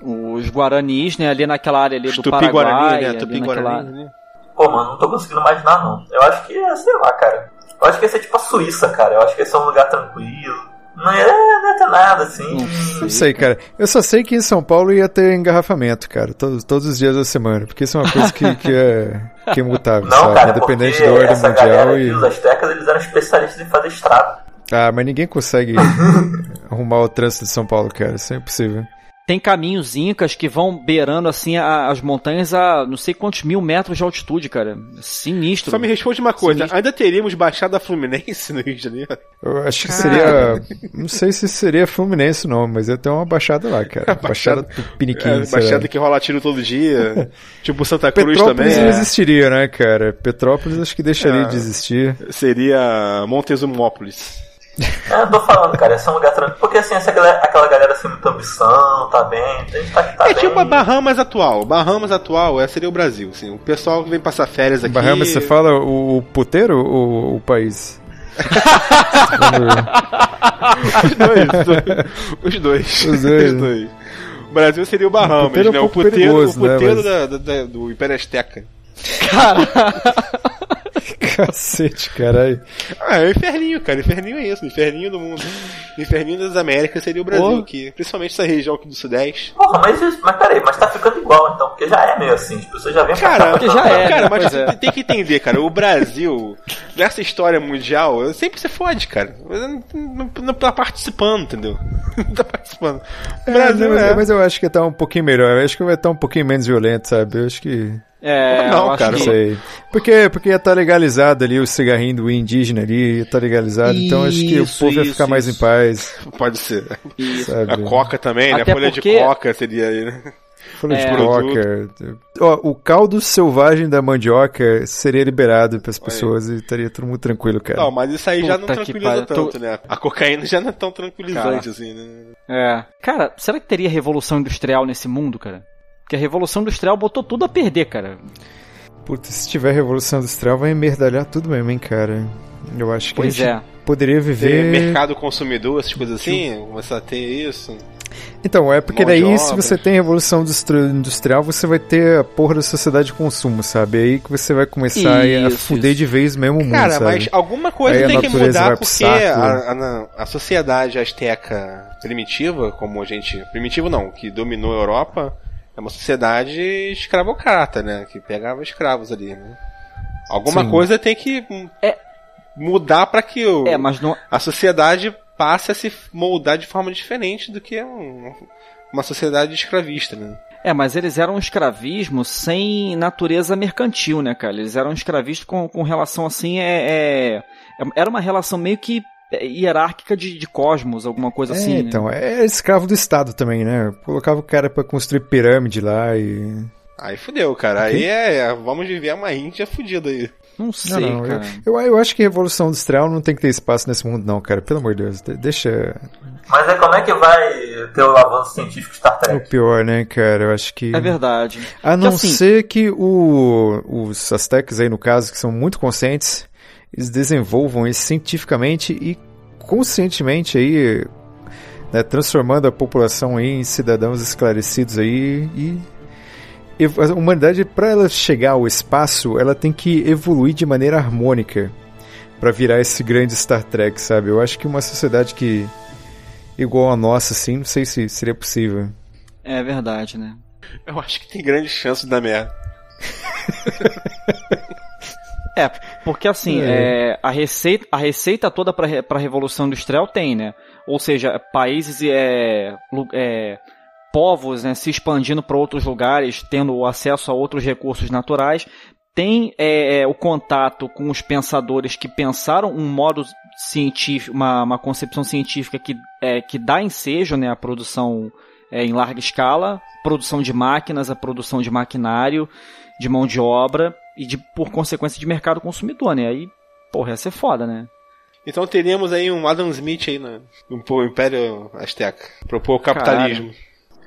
S4: Os Guaranis, né, ali naquela área ali
S2: os
S4: do
S2: Tupi-Guarani,
S4: Paraguai,
S2: né?
S4: ali
S2: Tupi-Guarani,
S4: naquela...
S2: né?
S5: Pô, mano, não tô conseguindo imaginar, não. Eu acho que ia, sei lá, cara. Eu acho que ia ser tipo a Suíça, cara. Eu acho que ia ser um lugar tranquilo. Não ia, não ter nada, assim.
S3: Não sei, cara. Eu só sei que em São Paulo ia ter engarrafamento, cara, todos, todos os dias da semana, porque isso é uma coisa que, que, é, que é imutável,
S5: Não,
S3: sabe?
S5: cara,
S3: Independente da ordem mundial e.
S5: os astecas, eles eram especialistas em fazer estrada.
S3: Ah, mas ninguém consegue arrumar o trânsito de São Paulo, cara. Isso é impossível.
S4: Tem caminhos incas que vão beirando assim a- as montanhas a não sei quantos mil metros de altitude, cara. Sinistro.
S2: Só me responde uma coisa:
S4: Sinistro.
S2: ainda teríamos Baixada Fluminense no Rio de Janeiro?
S3: Eu acho que seria. Não sei se seria Fluminense, não, mas ia ter uma baixada lá, cara. Baixada
S2: É,
S3: Tupiniquim. sei lá.
S2: baixada que rola tiro todo dia, tipo Santa Cruz
S3: Petrópolis
S2: também.
S3: não
S2: é.
S3: existiria, né, cara? Petrópolis acho que deixaria
S2: É.
S3: de existir.
S2: Seria Montezumópolis.
S5: É, eu tô falando, cara, esse é um lugar tranquilo. Porque assim, essa galera, aquela galera assim, muita ambição, tá bem, a gente tá, tá
S2: é
S5: bem.
S2: tipo a Bahamas atual. Bahamas atual é, seria o Brasil. Assim, o pessoal que vem passar férias aqui.
S3: Bahamas, você fala o, o puteiro ou o país?
S2: Os dois.
S3: Os dois.
S2: Os dois. O Brasil seria o Bahamas,
S3: puteiro é um
S2: né? O
S3: pouco
S2: puteiro,
S3: perigoso,
S2: o puteiro
S3: né,
S2: da- da- da- do Império Azteca.
S3: Cacete, caralho.
S2: Ah, é o inferninho, cara. Inferninho é isso. Inferninho do mundo. Inferninho das Américas seria o Brasil aqui. Principalmente essa região aqui do Sudeste.
S5: Porra, mas, isso- mas peraí, mas tá ficando igual então, porque já é meio assim, as pessoas já vêm pra
S2: Cara,
S5: cá.
S4: porque já é,
S2: cara,
S4: né?
S2: mas
S4: Pois
S2: você
S4: é.
S2: tem que entender, cara. O Brasil, nessa história mundial, sempre se fode, cara. Mas Não, não, não tá participando, entendeu? Não tá participando. O
S3: É,
S2: Brasil
S3: mas,
S2: é.
S3: mas eu acho que tá um pouquinho melhor. Eu acho que vai estar um pouquinho menos violento, sabe? Eu acho que.
S4: É,
S2: Não,
S4: eu acho
S2: cara,
S3: Não
S4: que-
S3: sei. Porque, porque ia estar legalizado ali o cigarrinho do indígena ali, ia estar legalizado. então acho que o
S2: Isso,
S3: povo ia
S2: isso,
S3: ficar mais
S2: isso.
S3: em paz.
S2: Pode ser.
S4: Isso.
S2: A coca também, né?
S4: Até
S2: A folha
S4: porque-
S2: de coca seria aí, né?
S3: Folha de
S4: É.
S3: coca. Ó, o caldo selvagem da mandioca seria liberado para as pessoas e estaria todo mundo tranquilo, cara.
S2: Não, mas isso aí já não
S4: Puta
S2: tranquiliza tanto, né? A cocaína já não é tão tranquilizante
S4: Cara.
S2: assim, né?
S4: É. Cara, será que teria revolução industrial nesse mundo, cara? Porque a revolução industrial botou tudo a perder, cara.
S3: Puta, se tiver revolução industrial vai merdalhar tudo mesmo, hein, cara. Eu acho que
S4: Pois
S3: a gente
S4: é.
S3: poderia
S2: Ter
S3: viver.
S2: mercado consumidor, essas coisas assim, começar a ter isso.
S3: Então, é porque
S2: Mão
S3: daí, se você tem revolução industri- industrial, você vai ter a porra da sociedade de consumo, sabe? É aí que você vai começar a
S4: Isso,
S3: fuder
S4: isso.
S3: de vez mesmo o mundo,
S2: Cara,
S3: sabe?
S2: mas alguma coisa
S3: Aí a
S2: tem que
S3: natureza
S2: mudar porque a, a- a sociedade azteca primitiva, como a gente. Primitivo não, que dominou a Europa, é uma sociedade escravocrata, né? Que pegava escravos ali, né? Alguma
S3: Sim.
S2: coisa tem que
S4: É.
S2: mudar para que o,
S4: É, mas não.
S2: a sociedade passe a se moldar de forma diferente do que um- uma sociedade escravista, né?
S4: É, mas eles eram um escravismo sem natureza mercantil, né, cara? Eles eram escravistas com, com relação assim, é, é- Era uma relação meio que é, hierárquica de, de cosmos, alguma coisa
S3: É,
S4: assim. né?
S3: então, é escravo do Estado também, né? Colocava o cara pra construir pirâmide lá e.
S2: Aí fudeu, cara. Aí é, é- vamos viver uma Índia fudida aí.
S4: Não
S3: Não,
S4: sei,
S3: não, eu,
S4: cara.
S3: eu, eu acho que revolução industrial não tem que ter espaço nesse mundo, não, cara. Pelo amor de Deus. de- Deixa
S5: Mas aí como é que vai ter o avanço científico de Star
S3: o
S5: Trek?
S3: pior, né, cara? Eu acho que.
S4: É verdade.
S3: A não
S4: assim-
S3: ser que o, os Aztecas aí, no caso, que são muito conscientes, eles desenvolvam isso cientificamente e conscientemente aí, né, transformando a população aí em cidadãos esclarecidos aí e a humanidade, para ela chegar ao espaço, ela tem que evoluir de maneira harmônica para virar esse grande Star Trek, sabe? Eu acho que uma sociedade que igual a nossa, assim, não sei se seria possível.
S4: É verdade, né?
S2: Eu acho que tem grande chance da merda.
S4: É, porque assim,
S3: É.
S4: é, a, receita, a receita toda para a Revolução Industrial tem, né? Ou seja, países é, lu- é, povos né, se expandindo para outros lugares, tendo acesso a outros recursos naturais, tem é, é, o contato com os pensadores que pensaram um modo científico, uma, uma concepção científica que, é, que dá ensejo né, à produção é, em larga escala, produção de máquinas, a produção de maquinário, de mão de obra e de, por consequência de mercado consumidor, né? Aí, porra, ia ser foda, né?
S2: Então teríamos aí um Adam Smith aí no, no Império Azteca. Propor o capitalismo.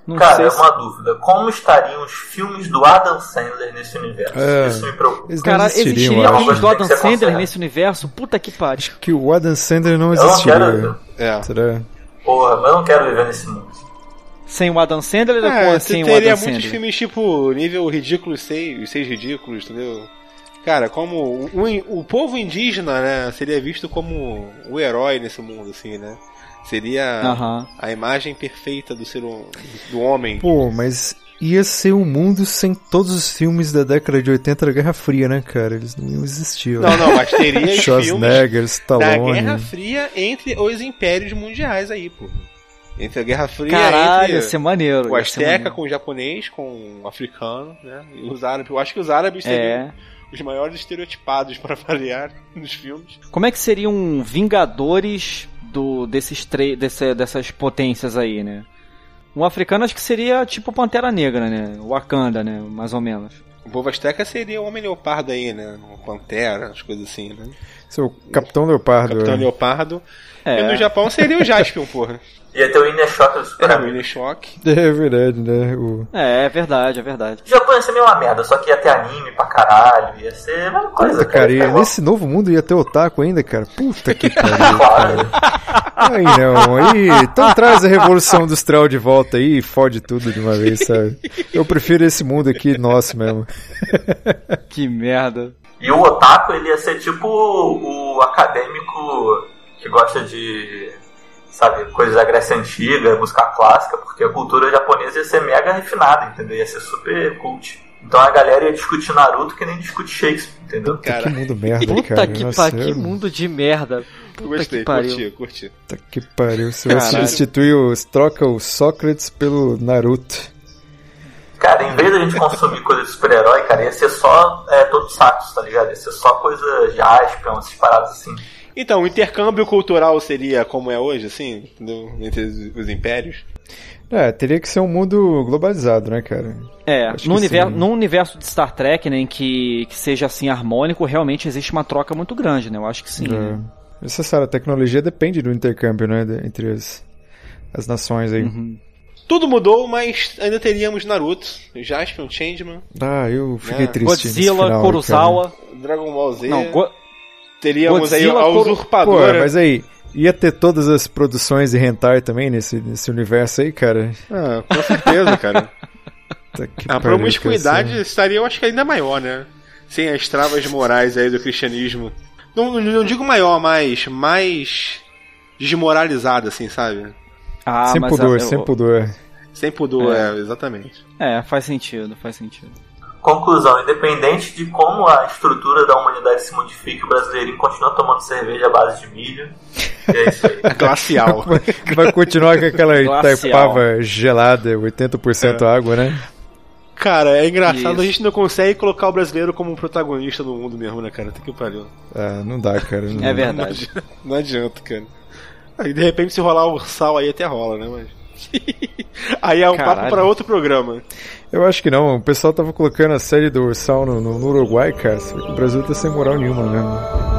S4: Não
S5: Cara,
S4: sei
S5: é
S4: se...
S5: uma dúvida. Como estariam os filmes do Adam Sandler nesse universo?
S3: É.
S5: Isso me preocupa.
S4: Cara,
S3: existiriam,
S4: existiria
S3: acho.
S4: filmes do Adam Sandler nesse universo? Puta que pariu.
S3: que o Adam Sandler não
S5: Eu não
S3: existiria.
S5: quero.
S2: É.
S3: Será?
S5: Porra, mas eu não quero viver nesse mundo.
S4: Sem o Adam Sandler ou
S2: É,
S4: com, sem o
S2: teria
S4: Adam
S2: muitos
S4: Sandler?
S2: filmes tipo nível ridículo 6, os seis ridículos, entendeu? Cara, como o, o, o povo indígena, né, seria visto como o herói nesse mundo, assim, né? Seria
S4: Aham.
S2: a imagem perfeita do ser hum- do homem.
S3: Pô, mas ia ser um mundo sem todos os filmes da década de 80 da Guerra Fria, né, cara? Eles não iam existir.
S2: Não, não, mas teria os filmes
S3: Schwarzenegger,
S2: da
S3: Stallone.
S2: Guerra Fria entre os impérios mundiais aí, pô. Entre a Guerra Fria
S4: Caralho,
S2: entre
S4: ia ser maneiro.
S2: o Azteca
S4: maneiro.
S2: com o japonês, com o africano, né? E os árabes. Eu acho que os árabes seriam
S4: É.
S2: os maiores estereotipados para variar nos filmes.
S4: Como é que seriam Vingadores do, desses tre- desse- dessas potências aí, né? Um africano acho que seria tipo Pantera Negra, né? Wakanda, né? Mais ou menos.
S2: O povo azteca seria o homem leopardo aí, né? O pantera, as coisas assim, né?
S3: Seu Capitão Leopardo.
S2: Capitão
S3: é.
S2: Leopardo.
S4: É.
S2: E no Japão seria o Jaspion, porra.
S5: Ia ter o Inner Shock do Super
S2: É, o
S5: Amigo.
S2: Inner Shock.
S3: É verdade, né? O...
S4: É, é verdade, é verdade.
S5: O Japão ia ser meio uma merda, só que ia ter anime pra caralho, ia ser a mesma coisa.
S3: Puta, cara,
S5: igual-
S3: nesse novo mundo ia ter otaku ainda, cara. Puta que pariu.
S5: Claro.
S3: Aí não, aí. Então traz a Revolução Industrial de volta aí e fode tudo de uma vez, sabe? Eu prefiro esse mundo aqui nosso mesmo.
S4: Que merda.
S5: E o otaku, ele ia ser tipo o, o acadêmico que gosta de, sabe, coisas da Grécia Antiga, música clássica, porque a cultura japonesa ia ser mega refinada, entendeu? Ia ser super cult. Então a galera ia discutir Naruto que nem discute Shakespeare, entendeu?
S2: Cara,
S3: Que mundo merda,
S4: Puta
S3: cara.
S4: que
S3: Nossa,
S4: que mundo de merda.
S2: eu
S4: Puta
S2: gostei,
S4: que pariu.
S2: curti, curti.
S3: Puta que pariu. Você
S4: Caralho.
S3: substituir os. Troca o Sócrates pelo Naruto.
S5: Cara, em vez da gente consumir coisa de super-herói, cara, ia ser só é, todos sacos, tá ligado? Ia ser só coisa de Aspion, essas paradas assim.
S2: Então, o intercâmbio cultural seria como é hoje, assim, entendeu? entre os, os impérios?
S3: É, teria que ser um mundo globalizado, né, cara?
S4: É, no universo, num universo de Star Trek, né, em que, que seja assim harmônico, realmente existe uma troca muito grande, né? Eu acho que sim. né?
S3: É. Necessário, a tecnologia depende do intercâmbio, né? entre as, as nações aí.
S4: Uhum.
S2: Tudo mudou, mas ainda teríamos Naruto, Jaspion, Changeman,
S3: Ah, eu fiquei
S2: É.
S3: triste. nesse
S4: Godzilla,
S3: final,
S4: Kurosawa.
S2: Dragon Ball Z.
S4: Não, Go-
S2: teríamos aí
S4: Godzilla,
S2: a
S4: Kuro-
S3: Cara. Pô,
S2: usurpadora.
S3: mas aí, ia ter todas as produções de hentai também nesse, nesse universo aí, cara?
S2: Ah, com certeza, cara.
S3: Tá que
S2: A promiscuidade
S3: cara.
S2: estaria, eu acho que ainda maior, né? Sem as travas morais aí do cristianismo. Não, não- não digo maior, mas mais desmoralizada, assim, sabe?
S4: Ah,
S3: sem
S4: mas
S3: pudor,
S4: a-
S3: sem
S4: eu-
S3: pudor.
S2: Sem pudor,
S4: É.
S2: é, exatamente.
S4: É, faz sentido, faz sentido.
S5: Conclusão, independente de como a estrutura da humanidade se modifique, o brasileirinho continua tomando cerveja à base de milho. E é isso aí.
S2: Glacial.
S3: Vai continuar com aquela. Itaipava gelada, 80% água, né?
S2: cara, é engraçado,
S4: Isso.
S2: a gente não consegue colocar o brasileiro como um protagonista do mundo mesmo, né, cara? Tem que pariu.
S3: Ah, não dá, cara. Não
S4: É verdade.
S2: Não adianta, cara. Aí de repente se rolar o ursal aí até rola, né, mas. aí é um papo
S4: Caralho.
S2: pra outro programa.
S3: Eu acho que não. O pessoal tava colocando a série do Ursal no, no- Uruguai, cara. O Brasil tá sem moral nenhuma mesmo.
S2: Pariu.